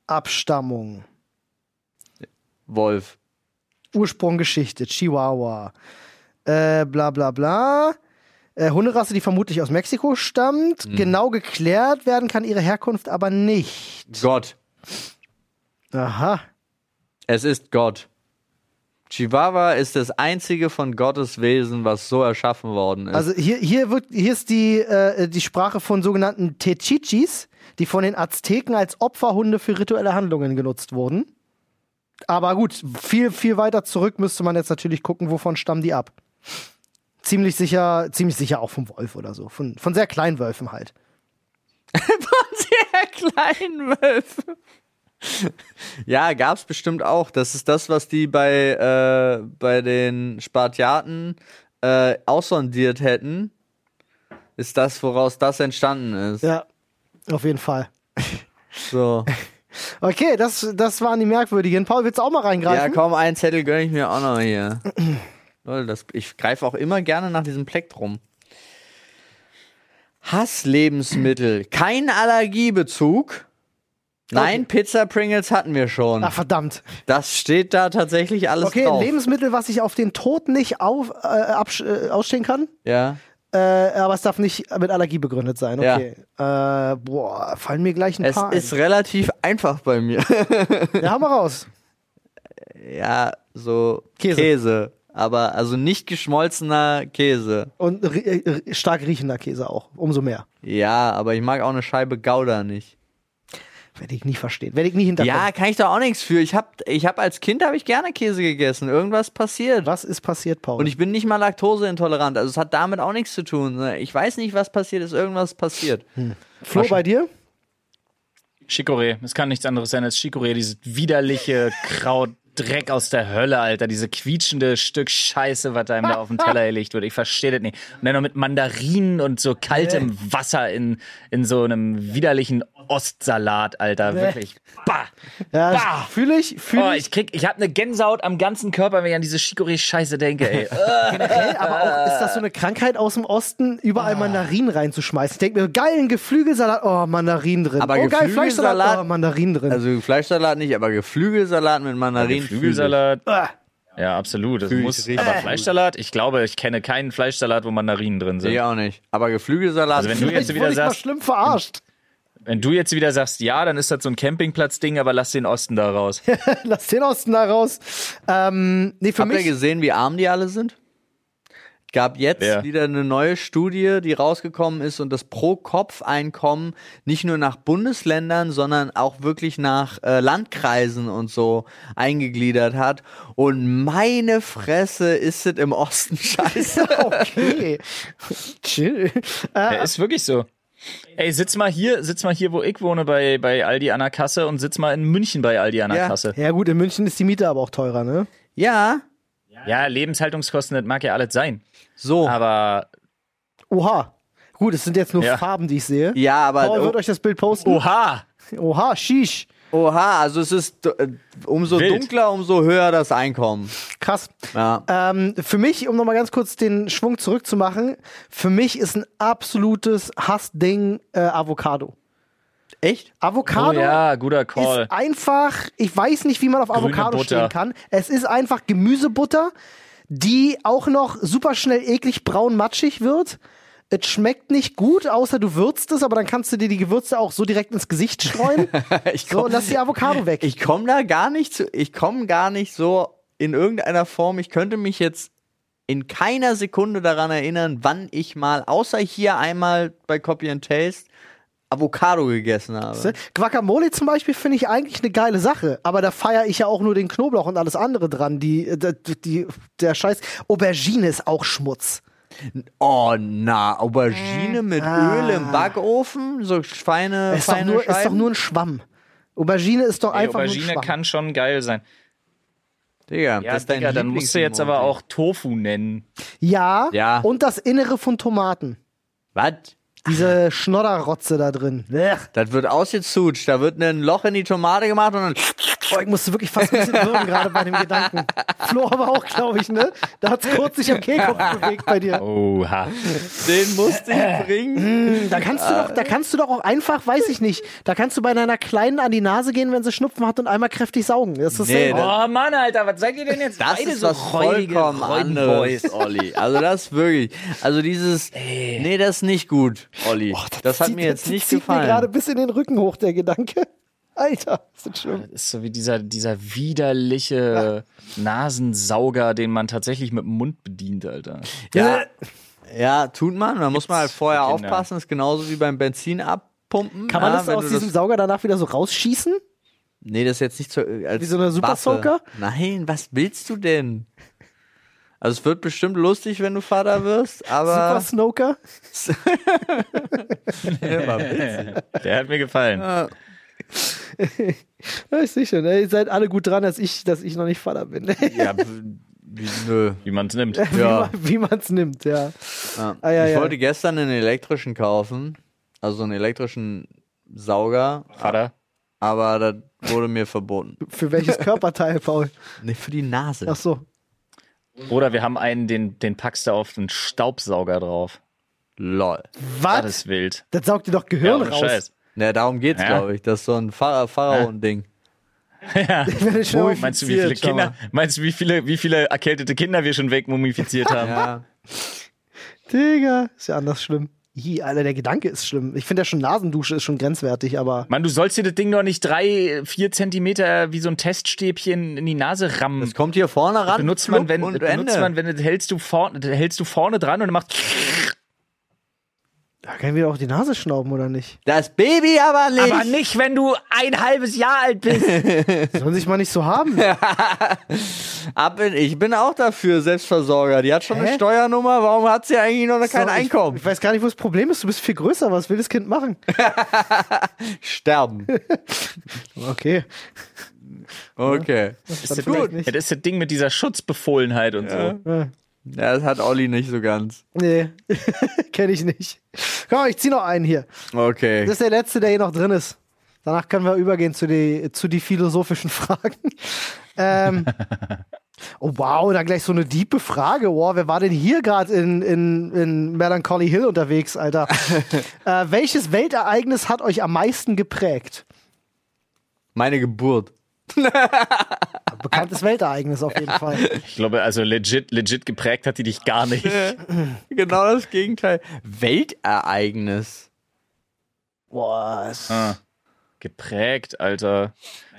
Abstammung. Wolf. Ursprunggeschichte, Chihuahua. Äh, bla bla bla. Äh, Hunderasse, die vermutlich aus Mexiko stammt. Mhm. Genau geklärt werden kann ihre Herkunft aber nicht. Gott. Aha. Es ist Gott. Chihuahua ist das einzige von Gottes Wesen, was so erschaffen worden ist. Also hier, hier, wird, hier ist die, äh, die Sprache von sogenannten Techichis, die von den Azteken als Opferhunde für rituelle Handlungen genutzt wurden. Aber gut, viel, viel weiter zurück müsste man jetzt natürlich gucken, wovon stammen die ab. Ziemlich sicher, ziemlich sicher auch vom Wolf oder so. Von, von sehr kleinen Wölfen halt. (laughs) sehr kleinen Wölfe. ja, gab's bestimmt auch. Das ist das, was die bei, äh, bei den Spartiaten äh, aussondiert hätten. Ist das, woraus das entstanden ist. Ja, auf jeden Fall. (laughs) So. Okay, das, das waren die merkwürdigen. Paul, willst du auch mal Ja, reingreifen? komm, einen Zettel gönn ich mir auch noch hier. (clears throat) Das, ich greife auch immer gerne nach diesem Plektrum. Hasslebensmittel. Kein Allergiebezug. Nein, Pizza Pringles hatten wir schon. Ach, verdammt. Das steht da tatsächlich alles Okay, drauf. Lebensmittel, was ich auf den Tod nicht auf, äh, äh, ausstehen kann. ja. Äh, aber es darf nicht mit Allergie begründet sein. Okay. Äh, boah, fallen mir gleich ein Es paar ist relativ einfach bei mir. ein. Ja, hau mal raus. (laughs) ja, so Käse. Käse. Aber also nicht geschmolzener Käse. Und äh, stark riechender Käse auch. Umso mehr. Ja, aber ich mag auch eine Scheibe Gouda nicht. Werde ich nie verstehen. Werde ich nie hinterkommen. Ja, kann ich da auch nichts für. Ich hab, ich hab als Kind habe ich gerne Käse gegessen. Irgendwas passiert. Was ist passiert, Paul? Und ich bin nicht mal laktoseintolerant. Also es hat damit auch nichts zu tun. ne? Ich weiß nicht, was passiert ist. Irgendwas passiert. Flo, bei dir? Chicorée. Es kann nichts anderes sein als Chicorée. Dieses widerliche Kraut. Dreck aus der Hölle, Alter. Diese quietschende Stück Scheiße, was da ihm da auf den Teller (laughs) gelegt wird. Ich verstehe das nicht. Und dann noch mit Mandarinen und so kaltem Wasser in, in so einem widerlichen Ostsalat, Alter. Wirklich. Bah! Ja, Bah! fühle ich, fühle Oh, ich. ich krieg, ich hab eine Gänsehaut am ganzen Körper, wenn ich an diese Chicorée-Scheiße denke, ey. (laughs) Generell, aber auch, ist das so eine Krankheit aus dem Osten, überall Ah. Mandarinen reinzuschmeißen? Ich denke mir, geil, ein Geflügelsalat, oh, Mandarinen drin. Aber oh, geil, Geflügelsalat- Fleischsalat, oh, Mandarinen drin. Also Fleischsalat nicht, aber Geflügelsalat mit Mandarinen. Flügelsalat. Ah. Ja, absolut. Das muss, aber. Fleischsalat, ich glaube, ich kenne keinen Fleischsalat, wo Mandarinen drin sind. Ich auch nicht. Aber Geflügelsalat. Also wenn du jetzt (laughs) wieder sagst, schlimm verarscht. wenn du jetzt wieder sagst, ja, dann ist das so ein Campingplatz-Ding, aber lass den Osten da raus. (laughs) Lass den Osten da raus. Ähm, nee, für Habt ihr mich. gesehen, wie arm die alle sind? Gab jetzt Wer? wieder eine neue Studie, die rausgekommen ist und das Pro-Kopf-Einkommen nicht nur nach Bundesländern, sondern auch wirklich nach äh, Landkreisen und so eingegliedert hat. Und meine Fresse ist es im Osten (laughs) scheiße. Okay. Chill. Ja, Äh, ist wirklich so. Ey, sitz mal hier, sitz mal hier, wo ich wohne, bei, bei Aldi an der Kasse und sitz mal in München bei Aldi an der Ja. Kasse. Ja gut, in München ist die Miete aber auch teurer, ne? Ja, Ja, Lebenshaltungskosten, das mag ja alles sein. so. Aber, Oha. Gut, es sind jetzt nur Ja. Farben, die ich sehe. ja, aber Paul wird euch das Bild posten. oha! Oha, sheesh. oha, also es ist äh, umso Wild. dunkler, umso höher das Einkommen. Krass. Ja. Ähm, für mich, um nochmal ganz kurz den Schwung zurückzumachen, für mich ist ein absolutes Hassding äh, Avocado. Echt? Oh Avocado ja, guter Call. ist einfach, ich weiß nicht, wie man auf Grüne Avocado Butter. stehen kann. Es ist einfach Gemüsebutter, die auch noch super schnell eklig braun matschig wird. Es schmeckt nicht gut, außer du würzt es, aber dann kannst du dir die Gewürze auch so direkt ins Gesicht streuen. (laughs) Ich so, und lass die Avocado weg. Ich komme da gar nicht zu, ich komme gar nicht so in irgendeiner Form, ich könnte mich jetzt in keiner Sekunde daran erinnern, wann ich mal, außer hier einmal bei Copy and Taste, Avocado gegessen habe. Guacamole zum Beispiel finde ich eigentlich eine geile Sache, aber da feiere ich ja auch nur den Knoblauch und alles andere dran. Die, die, die, der Scheiß Aubergine ist auch Schmutz. Oh na, Aubergine mit Ah. Öl im Backofen, so feine, Ist doch, feine nur, ist doch nur ein Schwamm. Aubergine ist doch Ey, einfach nur ein Aubergine Schwamm. kann schon geil sein. Digga, Ja, das ist dein Digga, dann musst du jetzt aber auch Tofu nennen. ja, Ja. und das Innere von Tomaten. Was? Diese Schnodderrotze da drin. Blech. Das wird ausgezutscht, da wird ein Loch in die Tomate gemacht und dann Boah, ich musste wirklich fast ein bisschen würgen gerade bei dem Gedanken. Flo aber auch, glaube ich, ne? Da hat's kurz sich am Kehlkopf bewegt bei dir. Oha. den musste ich bringen. Da kannst du doch, da kannst du doch auch einfach, weiß ich nicht, da kannst du bei deiner Kleinen an die Nase gehen, wenn sie Schnupfen hat und einmal kräftig saugen. Das ist Nee, das- Oh Mann, Alter, was seid ihr denn jetzt? Das Beide ist so was räudige vollkommen anderes, Olli. Also das ist wirklich, also dieses, nee, das ist nicht gut, Olli. das hat Zieht- mir jetzt das nicht zieht mir gerade gefallen. bis in den Rücken hoch, der Gedanke. Alter, ist das schlimm. Das ist so wie dieser, dieser widerliche Nasensauger, den man tatsächlich mit dem Mund bedient, Alter. Ja, ja, tut man. Da muss man halt vorher Kinder. aufpassen. Das ist genauso wie beim Benzin abpumpen. Kann man ja, das aus diesem Sauger danach wieder so rausschießen? Nee, das ist jetzt nicht so als Wie so eine Super. Soaker? Nein, was willst du denn? Also es wird bestimmt lustig, wenn du Vater wirst, Super aber Snoker? (laughs) Immer witzig. Der hat mir gefallen. Ja, (laughs) ich sehe schon. ey, Ihr seid alle gut dran, dass ich, dass ich noch nicht Vater bin. ja, (laughs) wie, nö. Wie man es nimmt. wie Ja. man- wie man es nimmt, ja. Ja. Ah, ja, ich ja. wollte gestern einen elektrischen kaufen, also einen elektrischen Sauger, Vater. aber das wurde mir verboten. (laughs) Für welches Körperteil, Paul? Nee, für die Nase. Ach so. Oder wir haben einen, den, den packst du auf einen Staubsauger drauf. Lol. Das Was? ist wild. Das saugt dir doch Ja, Gehirn ohne raus. Scheiß. Ja, darum geht's, Ja. glaube ich. Das ist so ein Pharao- Pharaon-Ding. Schnell auf- Meinst du, wie viele Kinder, meinst du, wie viele, wie viele erkältete Kinder wir schon wegmumifiziert (laughs) haben? Ja. Digga, ist ja anders schlimm. Hi, Alter, der Gedanke ist schlimm. Ich finde ja schon Nasendusche ist schon grenzwertig, aber Mann, du sollst dir das Ding doch nicht drei, vier Zentimeter wie so ein Teststäbchen in die Nase rammen. Das kommt hier vorne ran. benutzt man, wenn, benutzt Ende. man, wenn hältst du vorne, das hältst du vorne dran und dann macht. Da können wir auch die Nase schnauben, oder nicht? Das Baby aber nicht. Aber nicht, wenn du ein halbes Jahr alt bist. (laughs) Sollen sich mal nicht so haben. (laughs) Ab in, ich bin auch dafür, Selbstversorger. Die hat schon eine Hä? Steuernummer. Warum hat sie eigentlich noch kein So, Einkommen? Ich, ich weiß gar nicht, wo das Problem ist. Du bist viel größer. Was will das Kind machen? (laughs) Sterben. Okay. Okay. ist das, vielleicht Ding, nicht. das ist das Ding mit dieser Schutzbefohlenheit und so. Ja. Ja, das hat Olli nicht so ganz. Nee, (laughs) kenne ich nicht. Komm, ich zieh noch einen hier. Okay. Das ist der letzte, der hier noch drin ist. Danach können wir übergehen zu die, zu die philosophischen (laughs) Fragen. Ähm, (laughs) oh wow, dann gleich so eine diepe Frage. Wow, wer war denn hier gerade in, in, in Melancholy Hill unterwegs, Alter? äh, welches Weltereignis hat euch am meisten geprägt? Meine Geburt. (laughs) Bekanntes Weltereignis auf jeden Fall. Ich glaube, also legit, legit geprägt hat die dich gar nicht. Genau das Gegenteil. Weltereignis. Boah, es- Ah, geprägt, Alter.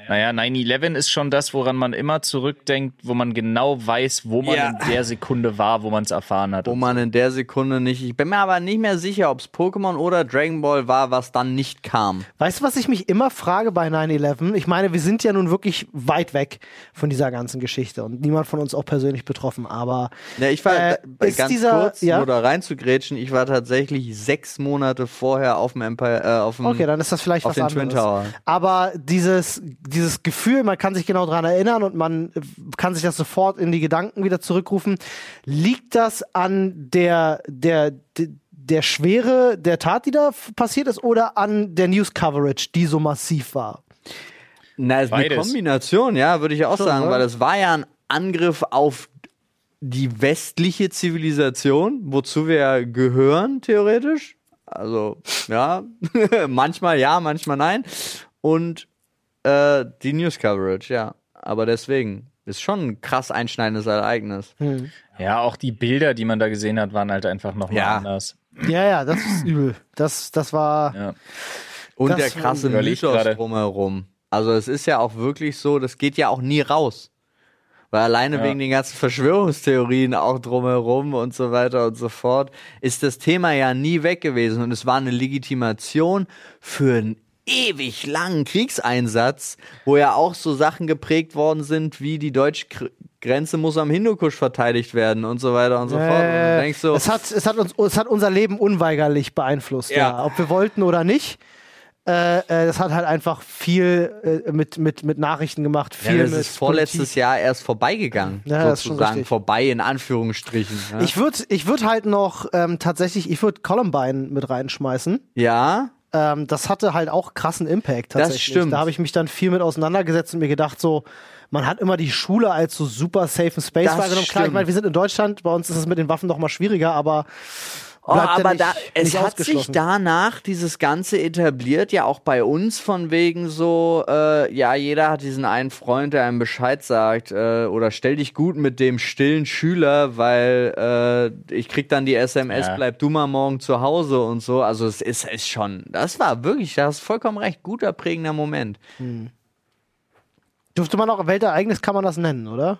Naja, 9-11 ist schon das, woran man immer zurückdenkt, wo man genau weiß, wo man Ja. in der Sekunde war, wo man es erfahren hat. Wo man in der Sekunde nicht. Ich bin mir aber nicht mehr sicher, ob es Pokémon oder Dragon Ball war, was dann nicht kam. Weißt du, was ich mich immer frage bei 9-11? Ich meine, wir sind ja nun wirklich weit weg von dieser ganzen Geschichte und niemand von uns auch persönlich betroffen, aber Ja, ich war Äh, ist ganz dieser- kurz, ja? da reinzugrätschen, ich war tatsächlich sechs Monate vorher auf dem Empire, äh, auf dem, okay, dann ist das vielleicht auf was den anderes. Twin Tower. Aber dieses, dieses Gefühl, man kann sich genau daran erinnern und man äh, kann sich das sofort in die Gedanken wieder zurückrufen. Liegt das an der, der, der, der Schwere der Tat, die da passiert ist, oder an der News Coverage, die so massiv war? Na, ist eine. Kombination, ja, würde ich auch Schon, sagen, oder? weil es war ja ein Angriff auf die westliche Zivilisation, wozu wir gehören, theoretisch. Also, ja, (laughs) manchmal ja, manchmal nein. Und äh, die News Coverage, ja. Aber deswegen ist schon ein krass einschneidendes Ereignis. Ja, auch die Bilder, die man da gesehen hat, waren halt einfach nochmal Ja. anders. Ja, ja, das ist übel. Das, das war. Ja. Und Das der krasse Mythos drumherum. Also es ist ja auch wirklich so, das geht ja auch nie raus. Weil alleine Ja. wegen den ganzen Verschwörungstheorien auch drumherum und so weiter und so fort, ist das Thema ja nie weg gewesen. Und es war eine Legitimation für einen ewig langen Kriegseinsatz, wo ja auch so Sachen geprägt worden sind, wie die deutsche Gr- Grenze muss am Hindukusch verteidigt werden und so weiter und so fort. Und du Äh, denkst so, es, hat, es, hat uns, es hat unser Leben unweigerlich beeinflusst, ja. Ja. Ob wir wollten oder nicht. Äh, äh, das hat halt einfach viel äh, mit, mit, mit Nachrichten gemacht. ja, Viel das mit ist vorletztes Politik. Jahr erst vorbeigegangen. Ja, das sozusagen vorbei in Anführungsstrichen. Ja? Ich würde ich würd halt noch ähm, tatsächlich, ich würde Columbine mit reinschmeißen. ja, Ähm, das hatte halt auch krassen Impact Das tatsächlich. stimmt. Da habe ich mich dann viel mit auseinandergesetzt und mir gedacht, so, man hat immer die Schule als so super safe space Das wahrgenommen. Klar, ich stimmt. meine, wir sind in Deutschland, bei uns ist es mit den Waffen noch mal schwieriger, aber Oh, ja aber nicht, da, es nicht hat sich danach dieses Ganze etabliert, ja auch bei uns von wegen so, äh, ja, jeder hat diesen einen Freund, der einem Bescheid sagt, äh, oder stell dich gut mit dem stillen Schüler, weil äh, ich krieg dann die SMS, Ja. bleib du mal morgen zu Hause und so. Also es ist, ist schon, das war wirklich, da hast vollkommen recht, guter prägender Moment. Dürfte man auch Weltereignis kann man das nennen, oder?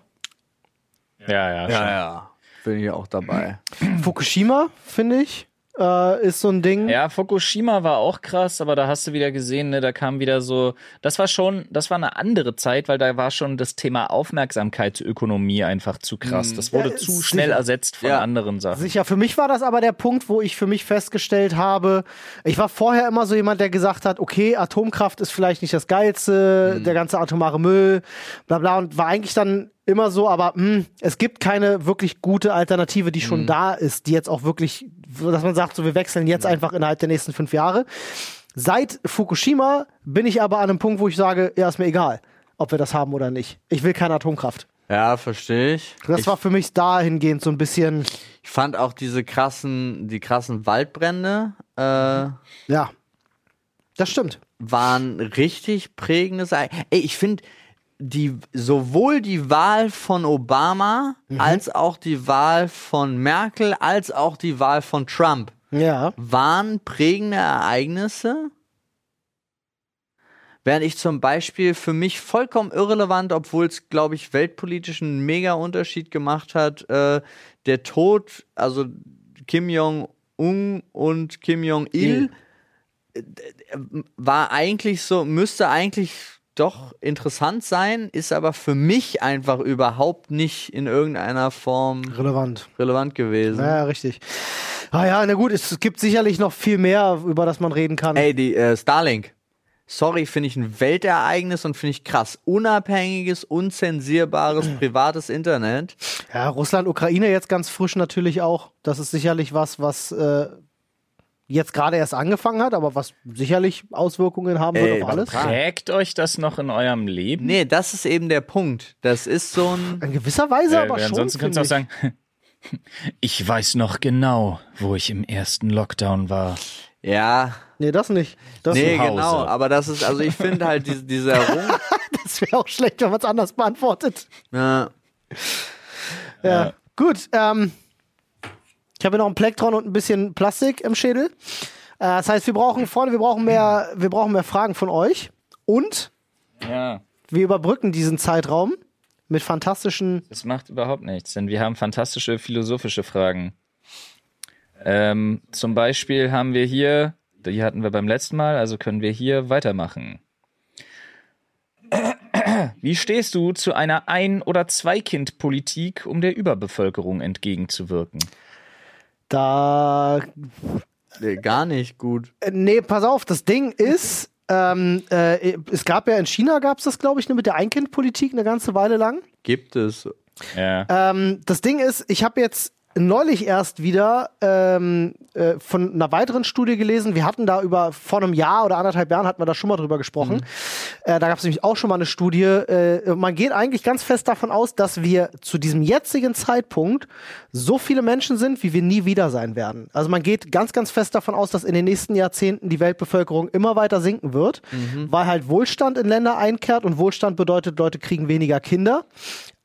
Ja, ja, schon. ja. Bin ich auch dabei. Fukushima, finde ich, äh, ist so ein Ding. Ja, Fukushima war auch krass, aber da hast du wieder gesehen, ne, da kam wieder so, das war schon, das war eine andere Zeit, weil da war schon das Thema Aufmerksamkeitsökonomie einfach zu krass. Das wurde Ja, zu schnell sicher. ersetzt von Ja. anderen Sachen. Sicher, für mich war das aber der Punkt, wo ich für mich festgestellt habe, ich war vorher immer so jemand, der gesagt hat, okay, Atomkraft ist vielleicht nicht das Geilste, der ganze atomare Müll, bla bla, und war eigentlich dann immer so, aber mh, es gibt keine wirklich gute Alternative, die schon da ist, die jetzt auch wirklich, dass man sagt, so wir wechseln jetzt einfach innerhalb der nächsten fünf Jahre. Seit Fukushima bin ich aber an einem Punkt, wo ich sage, ja, ist mir egal, ob wir das haben oder nicht. Ich will keine Atomkraft. Ja, verstehe ich. Das ich war für mich dahingehend so ein bisschen, Ich fand auch diese krassen, die krassen Waldbrände äh, ja, das stimmt. waren richtig prägendes. Ey, ich finde die sowohl die Wahl von Obama als auch die Wahl von Merkel als auch die Wahl von Trump Ja. waren prägende Ereignisse. Während ich zum Beispiel für mich vollkommen irrelevant, obwohl es, glaube ich, weltpolitisch einen mega Unterschied gemacht hat, äh, der Tod, also Kim Jong-un und Kim Jong-il, äh, war eigentlich so, müsste eigentlich doch interessant sein, ist aber für mich einfach überhaupt nicht in irgendeiner Form Relevant. relevant gewesen. Ja, richtig. Ah ja, na gut, es gibt sicherlich noch viel mehr, über das man reden kann. Ey, die äh, Starlink. Sorry, finde ich ein Weltereignis und finde ich krass. Unabhängiges, unzensierbares, (clears throat) privates Internet. Ja, Russland, Ukraine jetzt ganz frisch natürlich auch. Das ist sicherlich was, was äh, jetzt gerade erst angefangen hat, aber was sicherlich Auswirkungen haben Ey, wird auf alles. Prägt euch das noch in eurem Leben? Nee, das ist eben der Punkt. Das ist so ein. In gewisser Weise Äh, aber schon. ansonsten kannst du auch sagen, (laughs) ich weiß noch genau, wo ich im ersten Lockdown war. Ja. Nee, das nicht. Das, Nee, genau. Aber das ist, also ich finde halt diese, (laughs) dieser Rum. das wäre auch schlecht, wenn man es anders beantwortet. Ja. Ja. Gut, ähm, ich habe hier noch ein Plektron und ein bisschen Plastik im Schädel. Äh, das heißt, wir brauchen, Freunde, wir brauchen mehr, wir brauchen mehr Fragen von euch. Und Ja. wir überbrücken diesen Zeitraum mit fantastischen. Das macht überhaupt nichts, denn wir haben fantastische philosophische Fragen. Ähm, zum Beispiel haben wir hier, die hatten wir beim letzten Mal, also können wir hier weitermachen. (clears throat) Wie stehst du zu einer Ein- oder Zwei-Kind-Politik, um der Überbevölkerung entgegenzuwirken? Da. Nee, gar nicht gut. Äh, nee, pass auf, das Ding ist, ähm, äh, es gab ja in China, gab es das, glaube ich, mit der Ein-Kind-Politik eine ganze Weile lang. Gibt es. Ja. Ähm, das Ding ist, ich habe jetzt neulich erst wieder ähm, äh, von einer weiteren Studie gelesen. Wir hatten da über vor einem Jahr oder anderthalb Jahren hatten wir da schon mal drüber gesprochen. Mhm. Äh, da gab es nämlich auch schon mal eine Studie. Äh, man geht eigentlich ganz fest davon aus, dass wir zu diesem jetzigen Zeitpunkt so viele Menschen sind, wie wir nie wieder sein werden. Also man geht ganz, ganz fest davon aus, dass in den nächsten Jahrzehnten die Weltbevölkerung immer weiter sinken wird, mhm. weil halt Wohlstand in Länder einkehrt und Wohlstand bedeutet, Leute kriegen weniger Kinder.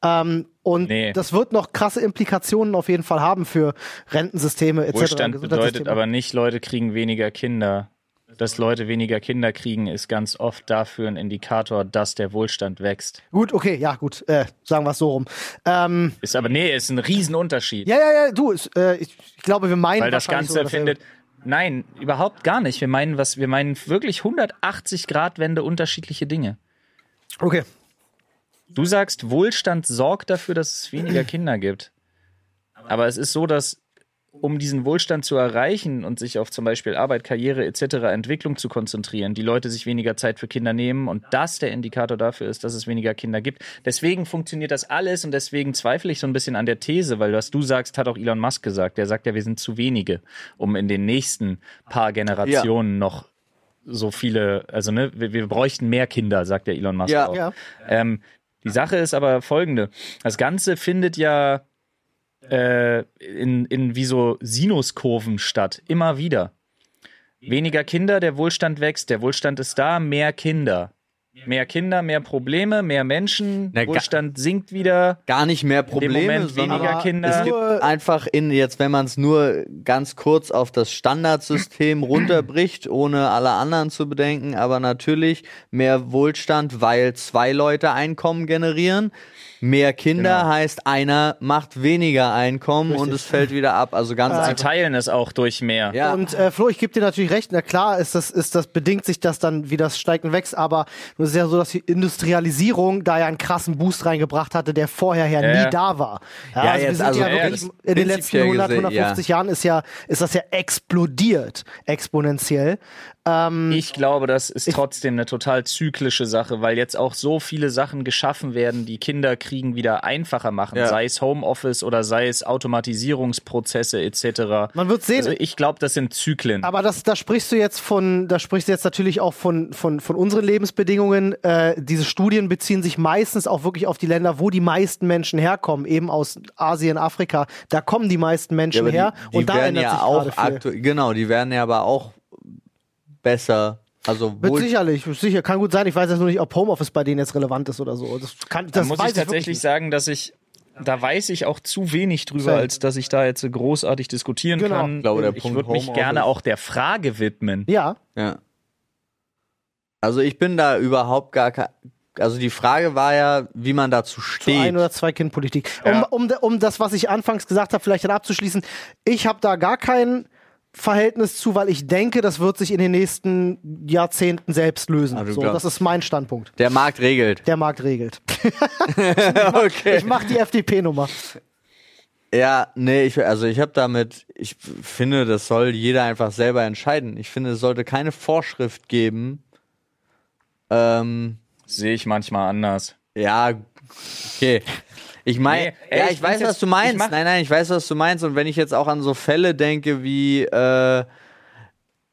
Ähm, und nee. das wird noch krasse Implikationen auf jeden Fall haben für Rentensysteme etc. Wohlstand bedeutet aber nicht, Leute kriegen weniger Kinder. Dass Leute weniger Kinder kriegen, ist ganz oft dafür ein Indikator, dass der Wohlstand wächst. Gut, okay, ja, gut, äh, sagen wir es so rum. Ähm, ist aber, nee, ist ein Riesenunterschied. Ja, ja, ja, du, ist, äh, ich, ich, glaube, wir meinen Weil das Ganze so, findet, nein, überhaupt gar nicht. Wir meinen was, wir meinen wirklich 180 Grad Wende unterschiedliche Dinge. Okay, Du sagst, Wohlstand sorgt dafür, dass es weniger (clears throat) Kinder gibt. Aber es ist so, dass um diesen Wohlstand zu erreichen und sich auf zum Beispiel Arbeit, Karriere etc. Entwicklung zu konzentrieren, die Leute sich weniger Zeit für Kinder nehmen und das der Indikator dafür ist, dass es weniger Kinder gibt. Deswegen funktioniert das alles und deswegen zweifle ich so ein bisschen an der These, weil was du sagst, hat auch Elon Musk gesagt. Der sagt ja, wir sind zu wenige, um in den nächsten paar Generationen ja. noch so viele, also ne, wir, wir, bräuchten mehr Kinder, sagt der Elon Musk ja. auch. Ja. Ähm, die Sache ist aber folgende. Das Ganze findet ja äh, in, in wie so Sinuskurven statt, immer wieder. Weniger Kinder, der Wohlstand wächst, der Wohlstand ist da, mehr Kinder. Mehr Kinder, mehr Probleme, mehr Menschen, Na, Wohlstand sinkt wieder. Gar nicht mehr Probleme, Moment weniger Kinder. Es gibt einfach in jetzt, wenn man es nur ganz kurz auf das Standardsystem (clears throat) runterbricht, ohne alle anderen zu bedenken, aber natürlich mehr Wohlstand, weil zwei Leute Einkommen generieren. Mehr Kinder genau. heißt, einer macht weniger Einkommen Richtig. und es fällt wieder ab. Also ganz äh, einfach. Sie teilen es auch durch mehr. Ja. Und äh, Flo, ich gebe dir natürlich recht. Na klar, ist das, ist das bedingt sich das dann, wie das steigt und wächst. Aber es ist ja so, dass die Industrialisierung da ja einen krassen Boost reingebracht hatte, der vorher ja, ja. nie da war. Ja, ja also jetzt, also, ja wirklich in den letzten 100, 150 Jahren ist ja, ist das ja explodiert, exponentiell. Ähm, ich glaube, das ist trotzdem eine total zyklische Sache, weil jetzt auch so viele Sachen geschaffen werden, die Kinder kriegen wieder einfacher machen, ja. sei es Homeoffice oder sei es Automatisierungsprozesse etc. Man wird sehen. Also ich glaube, das sind Zyklen. Aber das, da sprichst du jetzt von, da sprichst du jetzt natürlich auch von, von, von unseren Lebensbedingungen. Äh, diese Studien beziehen sich meistens auch wirklich auf die Länder, wo die meisten Menschen herkommen, eben aus Asien, Afrika. Da kommen die meisten Menschen ja, her die, die und da werden ändert ja sich auch viel. Genau, die werden ja aber auch besser. Also Mit sicherlich, sicher, kann gut sein. Ich weiß jetzt nur nicht, ob Homeoffice bei denen jetzt relevant ist oder so. Das kann, das da muss ich tatsächlich sagen, dass ich da weiß ich auch zu wenig drüber, Same. als dass ich da jetzt großartig diskutieren genau. kann. Ich, glaube, ich würde mich gerne auch der Frage widmen. Ja. Ja. Also ich bin da überhaupt gar kein. Also die Frage war ja, wie man dazu steht. Zu ein oder zwei Kind Politik. Ja. Um, um, um das, was ich anfangs gesagt habe, vielleicht dann abzuschließen. Ich habe da gar keinen Verhältnis zu, weil ich denke, das wird sich in den nächsten Jahrzehnten selbst lösen. Also, so, das ist mein Standpunkt. Der Markt regelt. Der Markt regelt. ich (laughs) (laughs) okay. Ich mach die FDP-Nummer. Ja, nee, ich, also ich habe damit, ich finde, das soll jeder einfach selber entscheiden. Ich finde, es sollte keine Vorschrift geben. Ähm, Sehe ich manchmal anders. Ja, okay. Ich meine, nee, ja, ich, ich weiß, was du meinst. Nein, nein, ich weiß, was du meinst. Und wenn ich jetzt auch an so Fälle denke wie äh,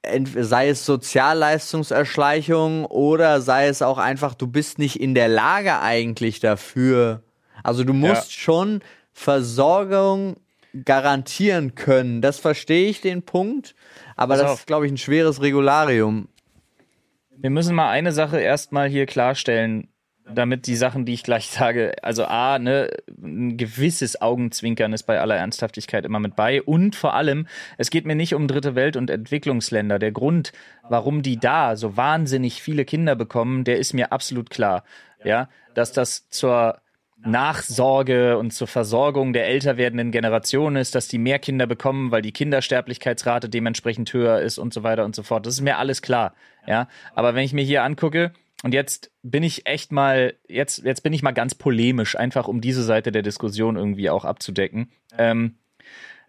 sei es Sozialleistungserschleichung oder sei es auch einfach, du bist nicht in der Lage eigentlich dafür. Also du musst ja. schon Versorgung garantieren können. Das verstehe ich den Punkt, aber Pass das auf. ist, glaube ich, ein schweres Regularium. Wir müssen mal eine Sache erstmal hier klarstellen damit die Sachen, die ich gleich sage, also A, ne, ein gewisses Augenzwinkern ist bei aller Ernsthaftigkeit immer mit bei. Und vor allem, es geht mir nicht um dritte Welt und Entwicklungsländer. Der Grund, warum die da so wahnsinnig viele Kinder bekommen, der ist mir absolut klar. ja, dass das zur Nachsorge und zur Versorgung der älter werdenden Generation ist, dass die mehr Kinder bekommen, weil die Kindersterblichkeitsrate dementsprechend höher ist und so weiter und so fort. Das ist mir alles klar, ja. Aber wenn ich mir hier angucke, und jetzt bin ich echt mal, jetzt, jetzt bin ich mal ganz polemisch, einfach um diese Seite der Diskussion irgendwie auch abzudecken. Ähm,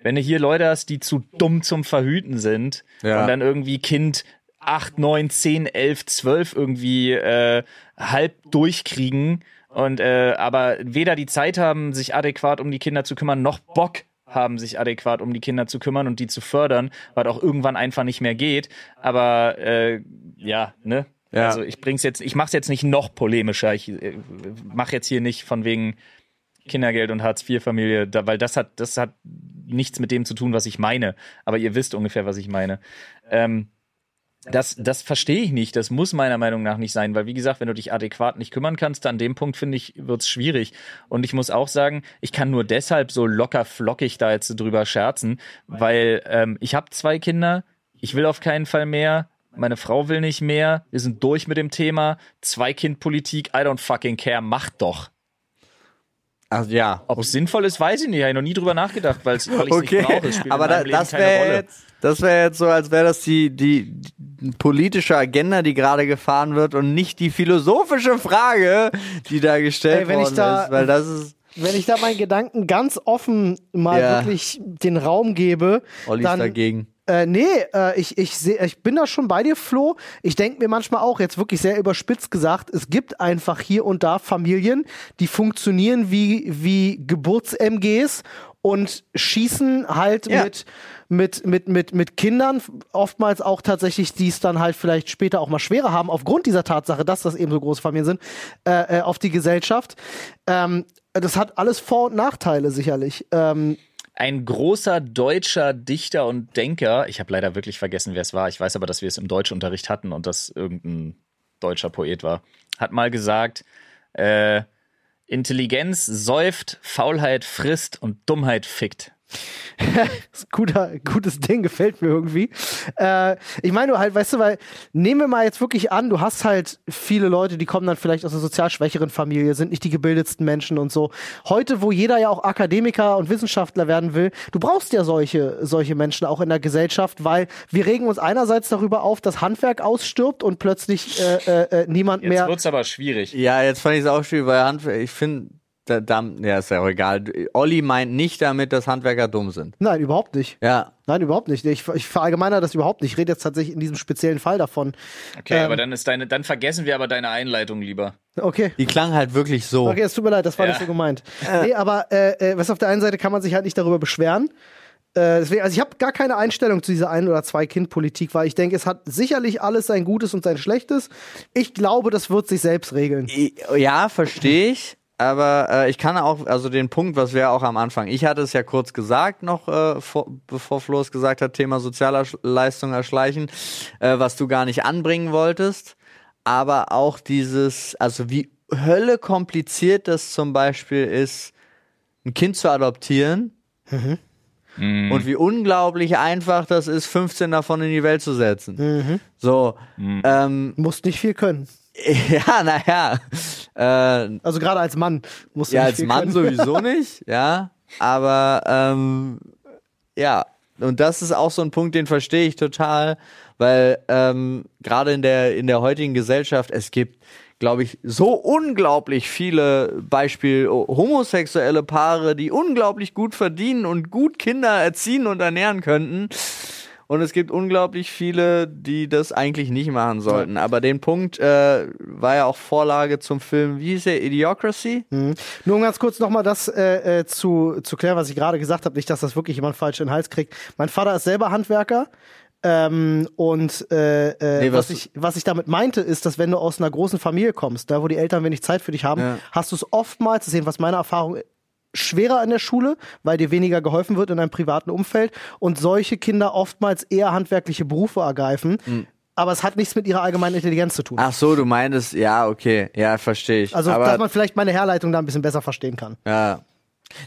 wenn du hier Leute hast, die zu dumm zum Verhüten sind Ja. und dann irgendwie Kind 8, 9, 10, 11, 12 irgendwie äh, halb durchkriegen und äh, aber weder die Zeit haben, sich adäquat um die Kinder zu kümmern, noch Bock haben, sich adäquat um die Kinder zu kümmern und die zu fördern, weil auch irgendwann einfach nicht mehr geht. Aber äh, ja, ne? Ja. Also ich bring's jetzt, ich mach's jetzt nicht noch polemischer. Ich äh, mach jetzt hier nicht von wegen Kindergeld und Hartz-IV-Familie, da, weil das hat, das hat nichts mit dem zu tun, was ich meine. Aber ihr wisst ungefähr, was ich meine. Ähm, das, das verstehe ich nicht. Das muss meiner Meinung nach nicht sein, weil wie gesagt, wenn du dich adäquat nicht kümmern kannst, an dem Punkt finde ich, wird's schwierig. Und ich muss auch sagen, ich kann nur deshalb so locker flockig da jetzt drüber scherzen, weil ähm, ich habe zwei Kinder, ich will auf keinen Fall mehr. Meine Frau will nicht mehr. Wir sind durch mit dem Thema. Zwei-Kind-Politik, I don't fucking care. Macht doch. Ach ja. Ob es sinnvoll ist, weiß ich nicht. Ich habe noch nie drüber nachgedacht, weil ich es Okay, nicht brauche. Spielt aber da, das keine wäre Rolle. jetzt, das wäre jetzt so, als wäre das die, die, die politische Agenda, die gerade gefahren wird und nicht die philosophische Frage, die da gestellt Ey, wenn ich worden da- ist, weil das ist Wenn ich da meinen Gedanken ganz offen mal Ja. wirklich den Raum gebe, Olli dann, ist dagegen. Äh, nee, äh, ich, ich, seh, ich bin da schon bei dir, Flo. Ich denke mir manchmal auch, jetzt wirklich sehr überspitzt gesagt, es gibt einfach hier und da Familien, die funktionieren wie, wie Geburts-MGs und schießen halt Ja. mit, mit, mit, mit, mit Kindern, oftmals auch tatsächlich, die es dann halt vielleicht später auch mal schwerer haben, aufgrund dieser Tatsache, dass das eben so große Familien sind, äh, äh, auf die Gesellschaft. Ähm, das hat alles Vor- und Nachteile sicherlich. Ähm, Ein großer deutscher Dichter und Denker, ich habe leider wirklich vergessen, wer es war, ich weiß aber, dass wir es im Deutschunterricht hatten und das irgendein deutscher Poet war, hat mal gesagt, äh, Intelligenz säuft, Faulheit frisst und Dummheit fickt. Ist (laughs) ein guter, gutes Ding, gefällt mir irgendwie. Äh, ich meine, du halt, weißt du, weil, nehmen wir mal jetzt wirklich an, du hast halt viele Leute, die kommen dann vielleicht aus einer sozial schwächeren Familie, sind nicht die gebildetsten Menschen und so. Heute, wo jeder ja auch Akademiker und Wissenschaftler werden will, du brauchst ja solche, solche Menschen auch in der Gesellschaft, weil wir regen uns einerseits darüber auf, dass Handwerk ausstirbt und plötzlich äh, äh, äh, niemand Jetzt mehr. wird's aber schwierig. Ja, jetzt fand ich es auch schwierig, weil Handwerk, ich finde, da, da, ja, ist ja auch egal. Olli meint nicht damit, dass Handwerker dumm sind. Nein, überhaupt nicht. Ja. Nein, überhaupt nicht. Ich, ich verallgemeiner das überhaupt nicht. Ich rede jetzt tatsächlich in diesem speziellen Fall davon. Okay, Ähm. aber dann ist deine, dann vergessen wir aber deine Einleitung lieber. Okay. Die klang halt wirklich so. Okay, es tut mir leid, das war Ja. nicht so gemeint. Nee, aber äh, äh, was auf der einen Seite kann man sich halt nicht darüber beschweren. Äh, deswegen, also ich habe gar keine Einstellung zu dieser Ein- oder Zwei-Kind-Politik, weil ich denke, es hat sicherlich alles sein Gutes und sein Schlechtes. Ich glaube, das wird sich selbst regeln. Ja, verstehe ich. Aber äh, ich kann auch, also den Punkt, was wir auch am Anfang, ich hatte es ja kurz gesagt, noch äh, vor, bevor Flo es gesagt hat, Thema Sozialleistung erschleichen, äh, was du gar nicht anbringen wolltest. Aber auch dieses, also wie Hölle kompliziert das zum Beispiel ist, ein Kind zu adoptieren. Und wie unglaublich einfach das ist, 15 davon in die Welt zu setzen. So, ähm, Musst nicht viel können. (laughs) ja, naja. Äh, Also gerade als Mann musst du ja, als Mann können. sowieso (laughs) nicht, ja. Aber ähm, ja, und das ist auch so ein Punkt, den verstehe ich total, weil ähm, gerade in der, in der heutigen Gesellschaft, es gibt, glaube ich, so unglaublich viele Beispiel homosexuelle Paare, die unglaublich gut verdienen und gut Kinder erziehen und ernähren könnten. Und es gibt unglaublich viele, die das eigentlich nicht machen sollten. Aber den Punkt äh, war ja auch Vorlage zum Film, wie hieß der, Idiocracy? Mhm. Nur um ganz kurz nochmal das äh, äh, zu, zu klären, was ich gerade gesagt habe, nicht, dass das wirklich jemand falsch in den Hals kriegt. Mein Vater ist selber Handwerker. Ähm, und äh, äh, Nee, was, was- ich, was ich damit meinte, ist, dass wenn du aus einer großen Familie kommst, da wo die Eltern wenig Zeit für dich haben, Ja. hast du es oftmals, das ist jedenfalls meine Erfahrung, schwerer in der Schule, weil dir weniger geholfen wird in deinem privaten Umfeld und solche Kinder oftmals eher handwerkliche Berufe ergreifen. Hm. Aber es hat nichts mit ihrer allgemeinen Intelligenz zu tun. Ach so, du meintest, ja, okay, ja, verstehe ich. also, Aber, dass man vielleicht meine Herleitung da ein bisschen besser verstehen kann. ja.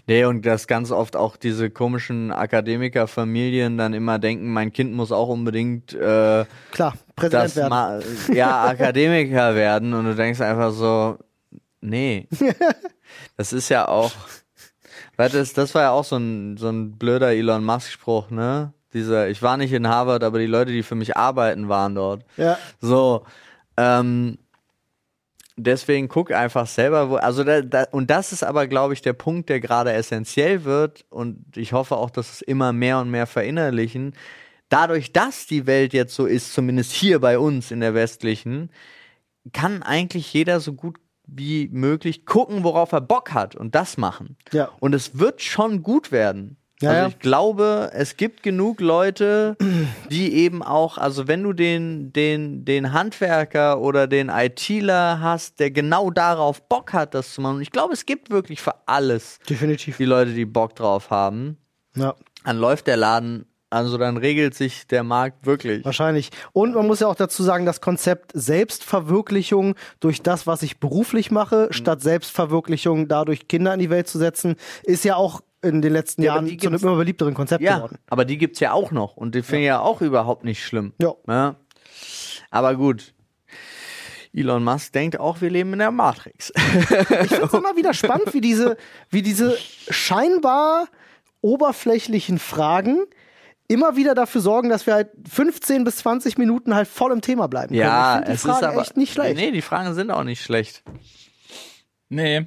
Nee, und dass ganz oft auch diese komischen Akademikerfamilien dann immer denken, mein Kind muss auch unbedingt äh, Klar, Präsident werden. ma (laughs) ja, Akademiker werden und du denkst einfach so, Nee. (laughs) das ist ja auch. Weil das, das war ja auch so ein, so ein blöder Elon Musk-Spruch, ne? Dieser, ich war nicht in Harvard, aber die Leute, die für mich arbeiten, waren dort. Ja. So. Ähm, deswegen guck einfach selber, wo, also da, da, und das ist aber, glaube ich, der Punkt, der gerade essentiell wird und ich hoffe auch, dass es immer mehr und mehr verinnerlichen. Dadurch, dass die Welt jetzt so ist, zumindest hier bei uns in der westlichen, kann eigentlich jeder so gut wie möglich gucken, worauf er Bock hat und das machen. Ja. Und es wird schon gut werden. Ja, also ich glaube, es gibt genug Leute, die eben auch, also wenn du den, den, den Handwerker oder den ITler hast, der genau darauf Bock hat, das zu machen. Und ich glaube, es gibt wirklich für alles Definitiv. die Leute, die Bock drauf haben. Ja. Dann läuft der Laden, also dann regelt sich der Markt wirklich. Wahrscheinlich. Und man muss ja auch dazu sagen, das Konzept Selbstverwirklichung durch das, was ich beruflich mache, statt Selbstverwirklichung dadurch Kinder in die Welt zu setzen, ist ja auch in den letzten Ja, Jahren zu einem immer beliebteren Konzept Ja, geworden. aber die gibt's ja auch noch und die finde ich ja auch überhaupt nicht schlimm. Ja. Ja. Aber gut. Elon Musk denkt auch, wir leben in der Matrix. Ich finde es immer wieder spannend, wie diese, wie diese (laughs) scheinbar oberflächlichen Fragen immer wieder dafür sorgen, dass wir halt 15 bis 20 Minuten halt voll im Thema bleiben können. ja, die es Fragen ist aber echt nicht schlecht. Nee, die Fragen sind auch nicht schlecht. Nee.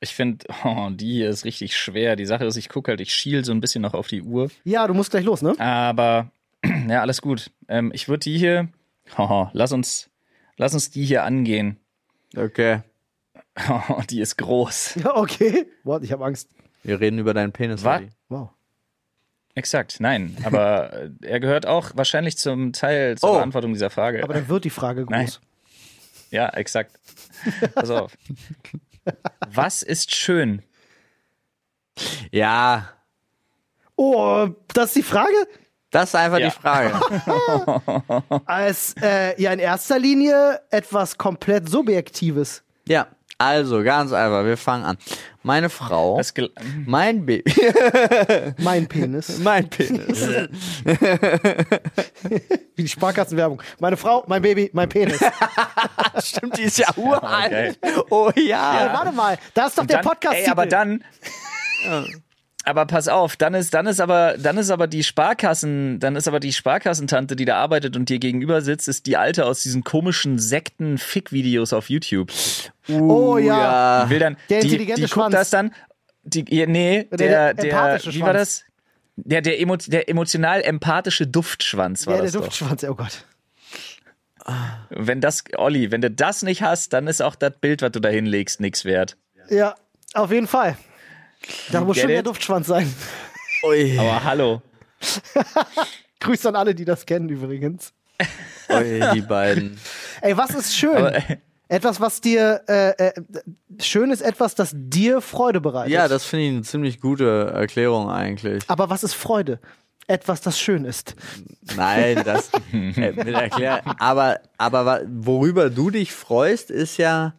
Ich finde, (laughs) oh, die hier ist richtig schwer. Die Sache ist, ich gucke halt, ich schiel so ein bisschen noch auf die Uhr. Ja, du musst gleich los, ne? Aber, (clears throat) ja, alles gut. Ähm, ich würde die hier, (laughs) oh, lass uns, lass uns die hier angehen. Okay. (laughs) Oh, die ist groß. Ja, okay. Boah, ich habe Angst. Wir reden über deinen Penis. Was? Exakt, nein. Aber äh, er gehört auch wahrscheinlich zum Teil zur Oh. Beantwortung dieser Frage. Aber dann wird die Frage Nein. groß. Ja, exakt. Pass auf. Was ist schön? Ja, Oh, das ist die Frage? das ist einfach Ja. die Frage. (laughs) Als äh, ja in erster Linie etwas komplett Subjektives. ja, also ganz einfach, wir fangen an. Meine Frau, gel- mein Baby, (laughs) Mein Penis. mein Penis. (laughs) Wie die Sparkassenwerbung. Meine Frau, mein Baby, mein Penis. (laughs) Stimmt, die ist ja uralt. geil. Oh Ja, ja. warte mal, da ist doch der dann, Podcast. Ey, aber dann. Aber pass auf, dann ist, dann ist aber, dann ist aber die Sparkassen, dann ist aber die Sparkassentante, die da arbeitet und dir gegenüber sitzt, ist die alte aus diesen komischen Sekten-Fick-Videos auf YouTube. Oh ja. Die will dann, Der die, intelligente die Schwanz. guckt das dann, die, nee, Der- der, der der, empathische wie war das? Der, der, emo, der emotional empathische Duftschwanz war Ja, der das doch. Duftschwanz, oh Gott. Wenn das, Olli, wenn du das nicht hast, dann ist auch das Bild, was du da hinlegst, nichts wert. Ja, auf jeden Fall. Da muss schon der? Duftschwanz sein. Ui. Aber hallo. (laughs) Grüß an alle, die das kennen übrigens. Ui, die beiden. Ey, was ist schön? Aber, äh, etwas, was dir äh, äh, schön ist, etwas, das dir Freude bereitet. Ja, das finde ich eine ziemlich gute Erklärung eigentlich. Aber was ist Freude? Etwas, das schön ist. Nein, (laughs) das äh, mit erklären. Aber, aber worüber du dich freust, ist ja,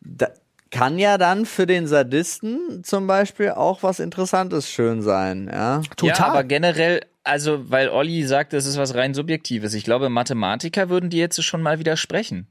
da, kann ja dann für den Sadisten zum Beispiel auch was Interessantes schön sein, ja. Total. Ja, aber generell, also, weil Olli sagt, das ist was rein Subjektives. Ich glaube, Mathematiker würden die jetzt schon mal widersprechen.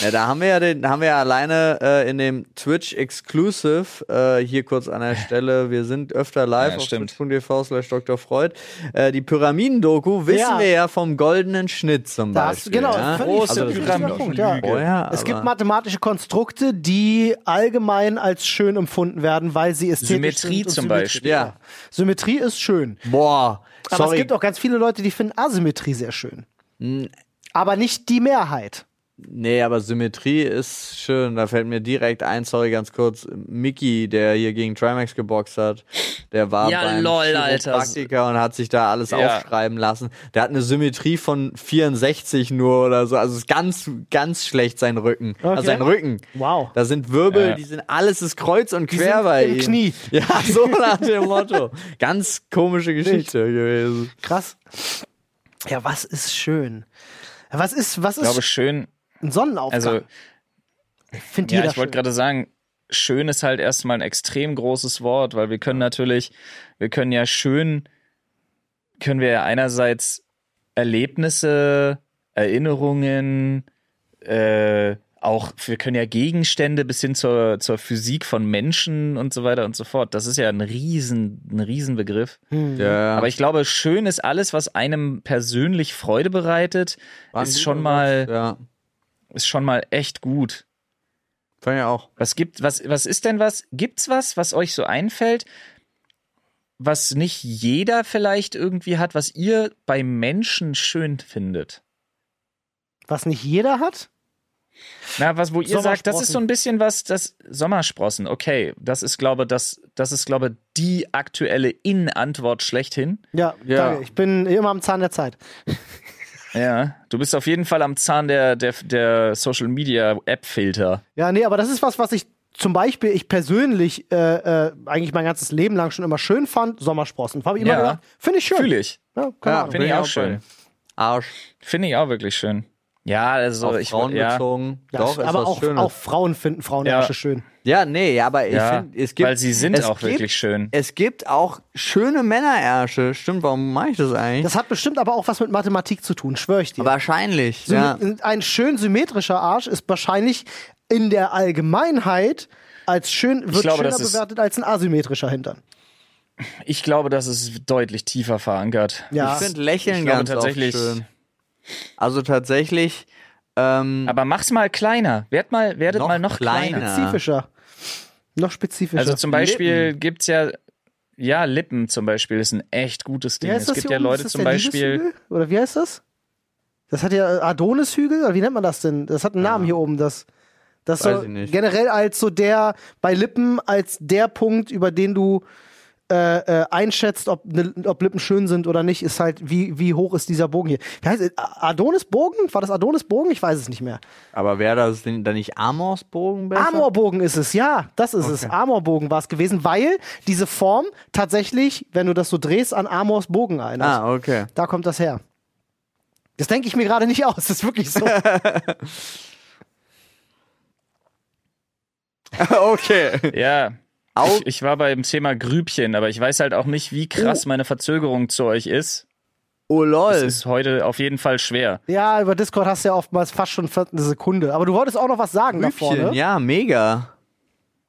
Ja, da haben wir ja den, haben wir ja alleine äh, in dem Twitch Exclusive, äh, hier kurz an der (laughs) Stelle, wir sind öfter live Ja, auf twitch.tv slash Dr. Freud. Äh, die Pyramiden-Doku wissen Ja. wir ja vom goldenen Schnitt zum Da hast du, Beispiel. genau, ja? Große richtiger Punkt, ja. Oh ja, Es aber- gibt mathematische Konstrukte, die allgemein als schön empfunden werden, weil sie ästhetisch Symmetrie sind zum symmetrisch. Beispiel. Ja. Symmetrie ist schön. Boah, Aber sorry. es gibt auch ganz viele Leute, die finden Asymmetrie sehr schön. Hm. Aber nicht die Mehrheit. Nee, aber Symmetrie ist schön. Da fällt mir direkt ein, sorry, ganz kurz. Mickey, der hier gegen Trimax geboxt hat, der war Ja, beim lol, Alter. Chiropraktiker und hat sich da alles Ja. aufschreiben lassen. Der hat eine Symmetrie von 64 nur oder so. Also ist ganz, ganz schlecht sein Rücken. Okay. Also sein Rücken. Wow. Da sind Wirbel, Ja. die sind alles ist kreuz und Die quer sind bei im ihm. Knie. (laughs) Ja, so nach dem Motto. Ganz komische Geschichte gewesen. Krass. Ja, was ist schön? Was ist, was Ich glaube, ist schön, ein Sonnenaufgang? also, Findet ja, ich wollte gerade sagen, schön ist halt erstmal ein extrem großes Wort, weil wir können natürlich, wir können ja schön, können wir ja einerseits Erlebnisse, Erinnerungen, äh, auch, wir können ja Gegenstände bis hin zur, zur Physik von Menschen und so weiter und so fort. Das ist ja ein riesen, ein Riesenbegriff. Ja. Aber ich glaube, schön ist alles, was einem persönlich Freude bereitet, War ein ist schon mal, Ja, ist schon mal echt gut. fand ich auch. Was gibt, was, was ist denn was? Gibt's was, was euch so einfällt, was nicht jeder vielleicht irgendwie hat, was ihr bei Menschen schön findet? Was nicht jeder hat? Na, was, wo ihr sagt, das ist so ein bisschen was, das Sommersprossen, okay, das ist, glaube das, das ist, glaube die aktuelle In-Antwort schlechthin. Ja, Ja. danke. Ich bin immer am Zahn der Zeit. Ja, du bist auf jeden Fall am Zahn der, der, der Social Media App-Filter. Ja, nee, aber das ist was, was ich zum Beispiel, ich persönlich äh, äh, eigentlich mein ganzes Leben lang schon immer schön fand. Sommersprossen. Habe ich immer Ja. gedacht, finde ich schön. Fühle ich. Ja, Ja. Finde ich auch schön. Arsch. Finde ich auch wirklich schön. Ja, also auf ich Frauen ja, bezogen. Ja, Doch, ist aber auch, auch Frauen finden Frauenärsche schön. Ja, nee, aber ich ja, finde, es gibt. weil sie sind auch gibt, wirklich schön. Es gibt auch schöne Männerärsche. Stimmt, warum mache ich das eigentlich? Das hat bestimmt aber auch was mit Mathematik zu tun, schwöre ich dir. Wahrscheinlich, ja. ein- schön symmetrischer Arsch ist wahrscheinlich in der Allgemeinheit als schön, wird glaube, schöner bewertet als ein asymmetrischer Hintern. Ich glaube, das ist deutlich tiefer verankert. Ja. Ich finde Lächeln Ich glaube ganz tatsächlich- oft schön. Also tatsächlich, ähm, Aber mach's mal kleiner. Werd mal, werdet Noch mal noch kleiner. kleiner. Spezifischer. Noch spezifischer. Also zum Beispiel gibt's ja, ja, Lippen zum Beispiel ist ein echt gutes Ding. Es gibt ja oben? Leute Ist das zum der Beispiel. Oder wie heißt das? Das hat ja Adonishügel, oder wie nennt man das denn? Das hat einen Namen hier oben. Das, das Weiß so ich nicht. generell als so der, bei Lippen als der Punkt, über den du äh, äh, einschätzt, ob, ne, ob Lippen schön sind oder nicht, ist halt, wie, wie hoch ist dieser Bogen hier. Wie heißt es? Adonisbogen? War das Adonisbogen? Ich weiß es nicht mehr. aber wäre das denn dann nicht Amorsbogen besser? Amorbogen ist es, ja, das ist es. Amorbogen war es gewesen, weil diese Form tatsächlich, wenn du das so drehst, an Amors Bogen erinnert. Ah, okay. Da kommt das her. Das denke ich mir gerade nicht aus, (laughs) das ist wirklich so. (laughs) okay. Ja. Au- Ich, ich war beim Thema Grübchen, aber ich weiß halt auch nicht, wie krass Oh. meine Verzögerung zu euch ist. Oh lol. ist heute auf jeden Fall schwer. ja, über Discord hast du ja oftmals fast schon eine Sekunde. Aber du wolltest auch noch was sagen davor, Grübchen, ne? ja, mega.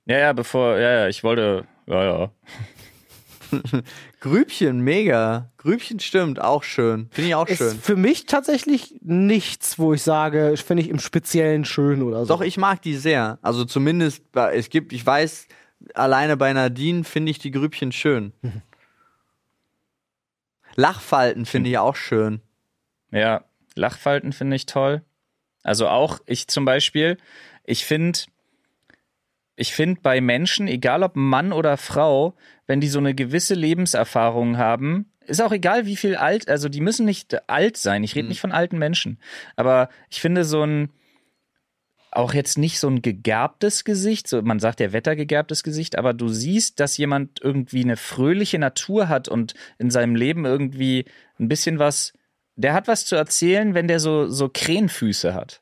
Ja, ja, bevor, ja, ja, ich wollte, ja, ja. (laughs) Grübchen, mega. Grübchen stimmt, auch schön. Finde ich auch Ist schön. für mich tatsächlich nichts, wo ich sage, finde ich im Speziellen schön oder so. Doch, ich mag die sehr. Also zumindest, es gibt, ich weiß, alleine bei Nadine finde ich die Grübchen schön. Lachfalten finde ich auch schön. Ja, Lachfalten finde ich toll. Also auch ich zum Beispiel, ich finde, ich finde bei Menschen, egal ob Mann oder Frau, wenn die so eine gewisse Lebenserfahrung haben, ist auch egal, wie viel alt, also die müssen nicht alt sein. Ich rede nicht von alten Menschen, aber ich finde so ein auch jetzt nicht so ein gegerbtes Gesicht, so man sagt ja wettergegerbtes Gesicht, aber du siehst, dass jemand irgendwie eine fröhliche Natur hat und in seinem Leben irgendwie ein bisschen was, der hat was zu erzählen, wenn der so so Krähenfüße hat.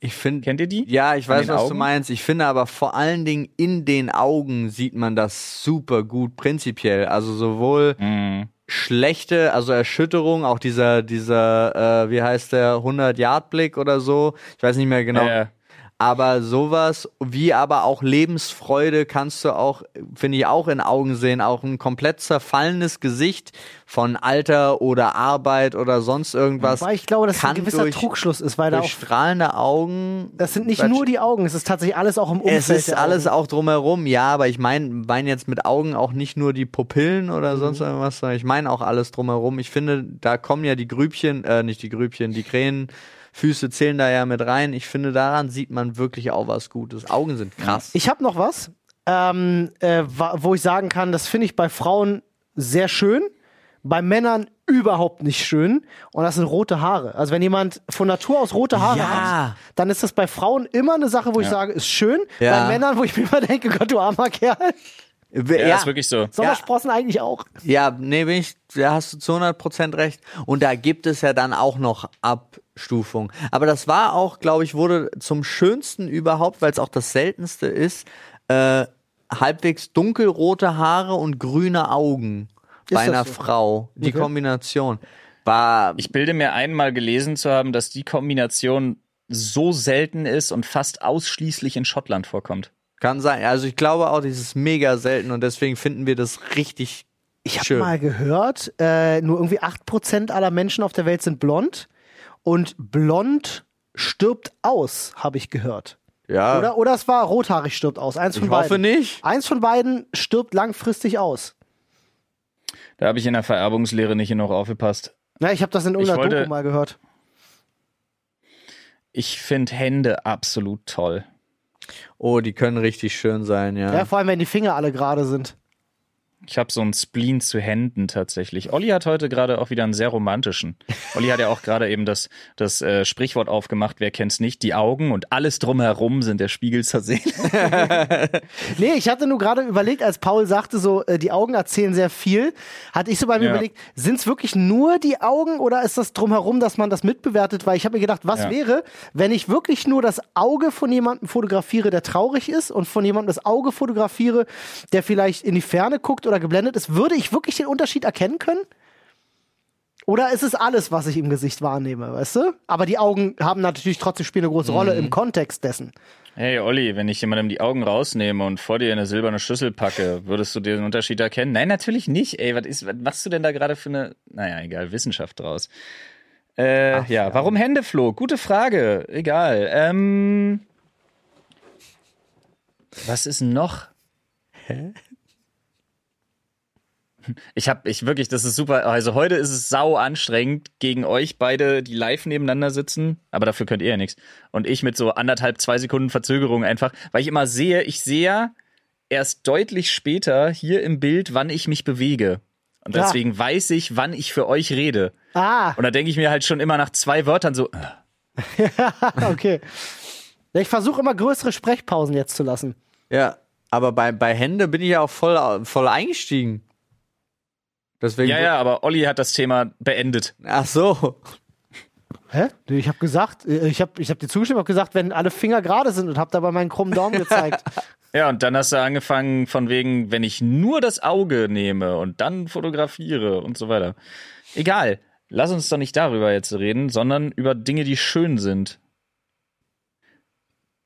Ich finde, Kennt ihr die? ja, ich weiß, was du Augen? meinst. Ich finde aber vor allen Dingen in den Augen sieht man das super gut prinzipiell. Also sowohl Mhm. Schlechte, also Erschütterung, auch dieser, dieser, äh, wie heißt der, 100-Yard-Blick oder so. Ich weiß nicht mehr genau. Ja, Aber sowas, wie aber auch Lebensfreude kannst du auch, finde ich, auch in Augen sehen. Auch ein komplett zerfallenes Gesicht von Alter oder Arbeit oder sonst irgendwas. Weil ich glaube, dass ein gewisser durch- Trugschluss ist, weil da auch, strahlende Augen. das sind nicht nur die Augen, es ist tatsächlich alles auch im Umfeld. Es ist alles auch drumherum, ja, aber ich meine mein jetzt mit Augen auch nicht nur die Pupillen Mhm. oder sonst irgendwas, sondern ich meine auch alles drumherum. Ich finde, da kommen ja die Grübchen, äh, nicht die Grübchen, die Krähenfüße zählen da ja mit rein. Ich finde, daran sieht man wirklich auch was Gutes. Augen sind krass. Ich habe noch was, ähm, äh, wo ich sagen kann, das finde ich bei Frauen sehr schön, bei Männern überhaupt nicht schön. Und das sind rote Haare. Also wenn jemand von Natur aus rote Haare Ja. hat, dann ist das bei Frauen immer eine Sache, wo ich sage, ist schön. Ja. Bei Männern, wo ich mir immer denke, Gott, du armer Kerl. Ja, ja, ist wirklich so. Sommersprossen eigentlich auch. ja, nee, bin ich, da hast du zu 100% recht. Und da gibt es ja dann auch noch Abstufungen. Aber das war auch, glaube ich, wurde zum schönsten überhaupt, weil es auch das seltenste ist, äh, halbwegs dunkelrote Haare und grüne Augen bei das einer so? Frau. Die Okay. Kombination war Ich bilde mir einmal gelesen zu haben, dass die Kombination so selten ist und fast ausschließlich in Schottland vorkommt. Kann sein. Also ich glaube auch, das ist mega selten und deswegen finden wir das richtig Ich habe mal gehört, äh, nur irgendwie 8% aller Menschen auf der Welt sind blond und blond stirbt aus, habe ich gehört. ja. Oder, oder es war rothaarig stirbt aus. Eins von ich hoffe beiden. nicht. Eins von beiden stirbt langfristig aus. Da habe ich in der Vererbungslehre nicht genug aufgepasst. Ja, ich habe das in irgendeiner Doku mal gehört. Ich finde Hände absolut toll. Oh, die können richtig schön sein, ja. Ja, vor allem, wenn die Finger alle gerade sind. Ich habe so einen Spleen zu Händen tatsächlich. Olli hat heute gerade auch wieder einen sehr romantischen. (laughs) Olli hat ja auch gerade eben das, das äh, Sprichwort aufgemacht, wer kennt's nicht, die Augen und alles drumherum sind der Spiegel zur Seele. (laughs) Nee, ich hatte nur gerade überlegt, als Paul sagte, so, äh, die Augen erzählen sehr viel, hatte ich so bei mir Ja. überlegt, sind es wirklich nur die Augen oder ist das drumherum, dass man das mitbewertet? Weil ich habe mir gedacht, was Ja. wäre, wenn ich wirklich nur das Auge von jemandem fotografiere, der traurig ist und von jemandem das Auge fotografiere, der vielleicht in die Ferne guckt oder geblendet ist, würde ich wirklich den Unterschied erkennen können? Oder ist es alles, was ich im Gesicht wahrnehme, weißt du? Aber die Augen haben natürlich trotzdem spielen eine große Rolle im Kontext dessen. Hey Olli, wenn ich jemandem die Augen rausnehme und vor dir eine silberne Schüssel packe, würdest du den Unterschied erkennen? Nein, natürlich nicht. Ey, was ist, was machst du denn da gerade für eine, naja, egal, Wissenschaft draus? Äh, ja, warum Hände, Flo? Gute Frage. Egal. Ähm, was ist noch? Ich hab, ich wirklich, das ist super. Also heute ist es sau anstrengend gegen euch beide, die live nebeneinander sitzen. Aber dafür könnt ihr ja nichts. Und ich mit so anderthalb, zwei Sekunden Verzögerung einfach, weil ich immer sehe, ich sehe erst deutlich später hier im Bild, wann ich mich bewege. Und Ja. deswegen weiß ich, wann ich für euch rede. Ah, Und da denke ich mir halt schon immer nach zwei Wörtern so, äh, (laughs) okay. Ich versuche immer größere Sprechpausen jetzt zu lassen. Ja, aber bei, bei Hände bin ich ja auch voll, voll eingestiegen. Deswegen. ja, ja, aber Olli hat das Thema beendet. Ach so. Hä? Nee, Ich habe gesagt, äh, ich habe ich hab dir zugestimmt, habe gesagt, wenn alle Finger gerade sind und habe dabei meinen krummen Daumen gezeigt. (laughs) Ja, und dann hast du angefangen von wegen, wenn ich nur das Auge nehme und dann fotografiere und so weiter. Egal. Lass uns doch nicht darüber jetzt reden, sondern über Dinge, die schön sind.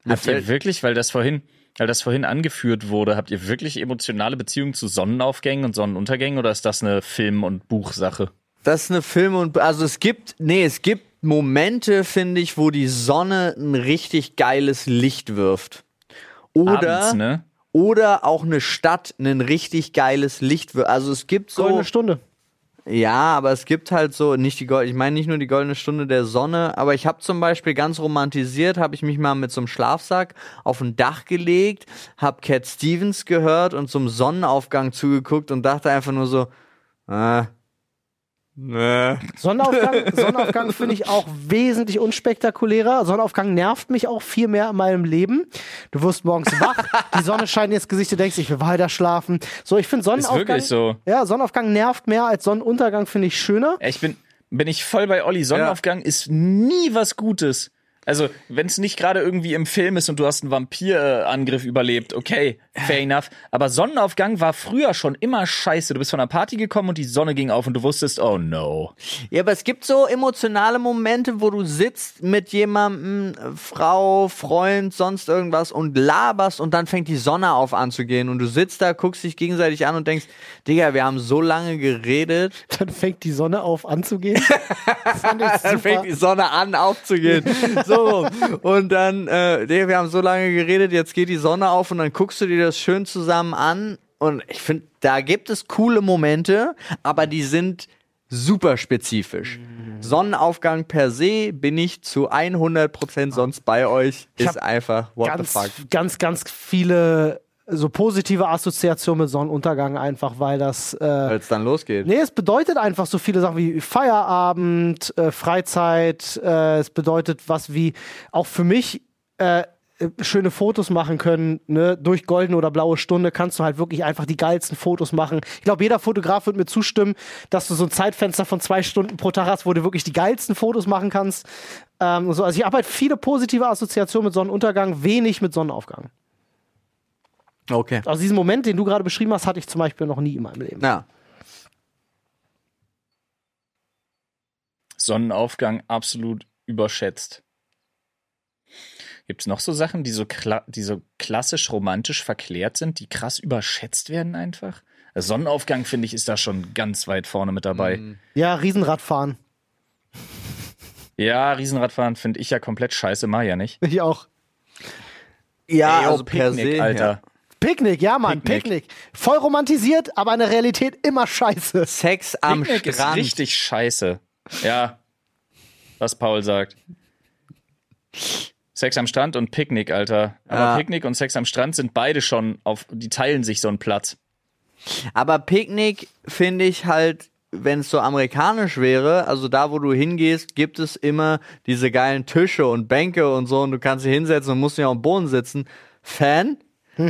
Habt ihr wirklich, weil das vorhin, weil das vorhin angeführt wurde, habt ihr wirklich emotionale Beziehungen zu Sonnenaufgängen und Sonnenuntergängen oder ist das eine Film- und Buchsache? Das ist eine Film und also es gibt nee, es gibt Momente, finde ich, wo die Sonne ein richtig geiles Licht wirft. Oder Abends, ne? oder auch eine Stadt ein richtig geiles Licht wirft. Also es gibt so Goldene Stunde. Ja, aber es gibt halt so nicht die Gold, ich meine nicht nur die goldene Stunde der Sonne, aber ich habe zum Beispiel ganz romantisiert, habe ich mich mal mit so einem Schlafsack auf ein Dach gelegt, habe Cat Stevens gehört und zum Sonnenaufgang zugeguckt und dachte einfach nur so, äh, nee. Sonnenaufgang, (laughs) Sonnenaufgang finde ich auch wesentlich unspektakulärer. Sonnenaufgang nervt mich auch viel mehr in meinem Leben. Du wirst morgens wach, die Sonne scheint ins Gesicht, du denkst, ich will weiter schlafen. So, ich finde Sonnenaufgang. wirklich so. Ja, Sonnenaufgang nervt mehr als Sonnenuntergang, finde ich schöner. Ich bin, bin ich voll bei Olli. Sonnenaufgang ist nie was Gutes. Also, wenn es nicht gerade irgendwie im Film ist und du hast einen Vampirangriff überlebt, okay, fair enough. Aber Sonnenaufgang war früher schon immer scheiße. Du bist von einer Party gekommen und die Sonne ging auf und du wusstest, oh no. Ja, aber es gibt so emotionale Momente, wo du sitzt mit jemandem, Frau, Freund, sonst irgendwas und laberst und dann fängt die Sonne auf anzugehen und du sitzt da, guckst dich gegenseitig an und denkst, Digga, wir haben so lange geredet, (laughs) Dann fängt die Sonne auf anzugehen. (laughs) Das fand ich dann fängt die Sonne an aufzugehen. (laughs) so rum. Und dann, äh, wir haben so lange geredet, jetzt geht die Sonne auf und dann guckst du dir das schön zusammen an und ich finde, da gibt es coole Momente, aber die sind super spezifisch. Sonnenaufgang per se bin ich zu 100% sonst bei euch. Ich Ist einfach, what ganz, the fuck. ganz, ganz viele so positive Assoziationen mit Sonnenuntergang einfach, weil das äh, Als es dann losgeht. Nee, es bedeutet einfach so viele Sachen wie Feierabend, äh, Freizeit, äh, es bedeutet was wie auch für mich äh, äh, schöne Fotos machen können, ne? Durch goldene oder blaue Stunde kannst du halt wirklich einfach die geilsten Fotos machen. Ich glaube, jeder Fotograf wird mir zustimmen, dass du so ein Zeitfenster von zwei Stunden pro Tag hast, wo du wirklich die geilsten Fotos machen kannst. Ähm, so. Also ich halt viele positive Assoziationen mit Sonnenuntergang, wenig mit Sonnenaufgang. Okay. Also diesen Moment, den du gerade beschrieben hast, hatte ich zum Beispiel noch nie in meinem Leben. Ja. Sonnenaufgang absolut überschätzt. Gibt es noch so Sachen, die so, die so klassisch romantisch verklärt sind, die krass überschätzt werden einfach? Der Sonnenaufgang, finde ich, ist da schon ganz weit vorne mit dabei. Ja, Riesenradfahren. Ja, Riesenradfahren finde ich ja komplett scheiße, mach ja nicht. Ich auch. Ja, Ey, also per Picknick, se, Alter. Ja. Picknick, ja, Mann, Picknick. Picknick. Voll romantisiert, aber in der Realität immer scheiße. Sex am Picknick ist Strand. richtig scheiße. Ja, was Paul sagt. Sex am Strand und Picknick, Alter. Aber Ja. Picknick und Sex am Strand sind beide schon auf, die teilen sich so einen Platz. Aber Picknick finde ich halt, wenn es so amerikanisch wäre, also da, wo du hingehst, gibt es immer diese geilen Tische und Bänke und so und du kannst dich hinsetzen und musst nicht auf dem Boden sitzen. Fan?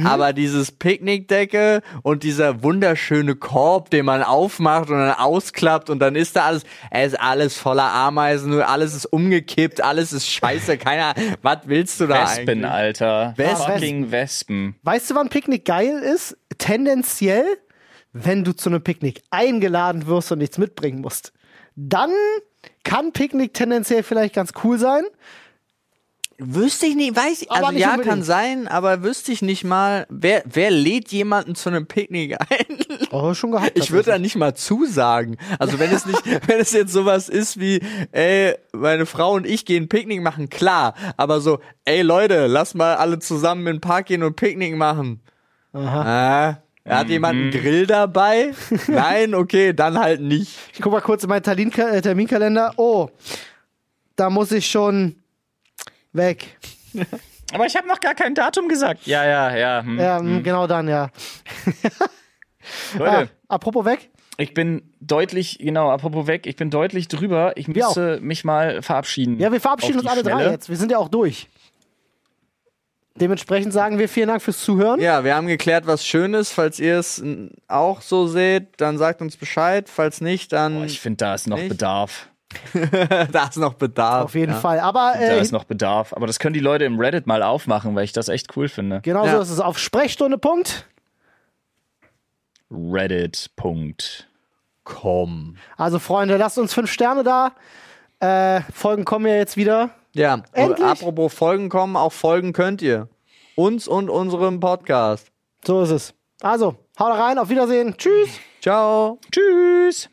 Aber dieses Picknickdecke und dieser wunderschöne Korb, den man aufmacht und dann ausklappt und dann ist da alles, es ist alles voller Ameisen, nur alles ist umgekippt, alles ist scheiße, keiner, (laughs) was willst du da Wespen, eigentlich? Alter. Wespen. Fucking Wespen. Weißt du, wann Picknick geil ist? Tendenziell, wenn du zu einem Picknick eingeladen wirst und nichts mitbringen musst. Dann kann Picknick tendenziell vielleicht ganz cool sein. Wüsste ich nicht, weiß ich, Aber also nicht ja, unbedingt. kann sein, aber wüsste ich nicht mal, wer, wer lädt jemanden zu einem Picknick ein? Oh, schon gehabt. Ich würde da nicht mal zusagen. Also wenn es nicht, (laughs) wenn es jetzt sowas ist wie, ey, meine Frau und ich gehen Picknick machen, klar. Aber so, ey Leute, lass mal alle zusammen in den Park gehen und Picknick machen. Aha. Äh, hat jemand einen Grill dabei? (laughs) Nein, okay, dann halt nicht. Ich guck mal kurz in meinen äh, Terminkalender. Oh, da muss ich schon weg. (laughs) Aber ich habe noch gar kein Datum gesagt. Ja, ja, ja. Hm. Ja, mh, genau dann, ja. (laughs) Leute, Ah, apropos weg. ich bin deutlich, genau, apropos weg, ich bin deutlich drüber. Ich Wir müsste mich mal verabschieden. Ja, wir verabschieden uns alle drei Schnelle. jetzt. Wir sind ja auch durch. Dementsprechend sagen wir vielen Dank fürs Zuhören. Ja, wir haben geklärt, was schön ist. Falls ihr es auch so seht, dann sagt uns Bescheid. Falls nicht, dann Boah, ich finde, da ist noch Nicht? Bedarf. (laughs) da ist noch Bedarf. Auf jeden ja. Fall. Aber Da äh, ist noch Bedarf. Aber das können die Leute im Reddit mal aufmachen, weil ich das echt cool finde. genau Ja. so ist es. Auf Sprechstunde. Punkt. Reddit. Komm. Also, Freunde, lasst uns fünf Sterne da. Äh, Folgen kommen ja jetzt wieder. Ja, und Endlich? apropos Folgen kommen, auch folgen könnt ihr. Uns und unserem Podcast. So ist es. Also, haut rein, auf Wiedersehen. Tschüss. Ciao. Tschüss.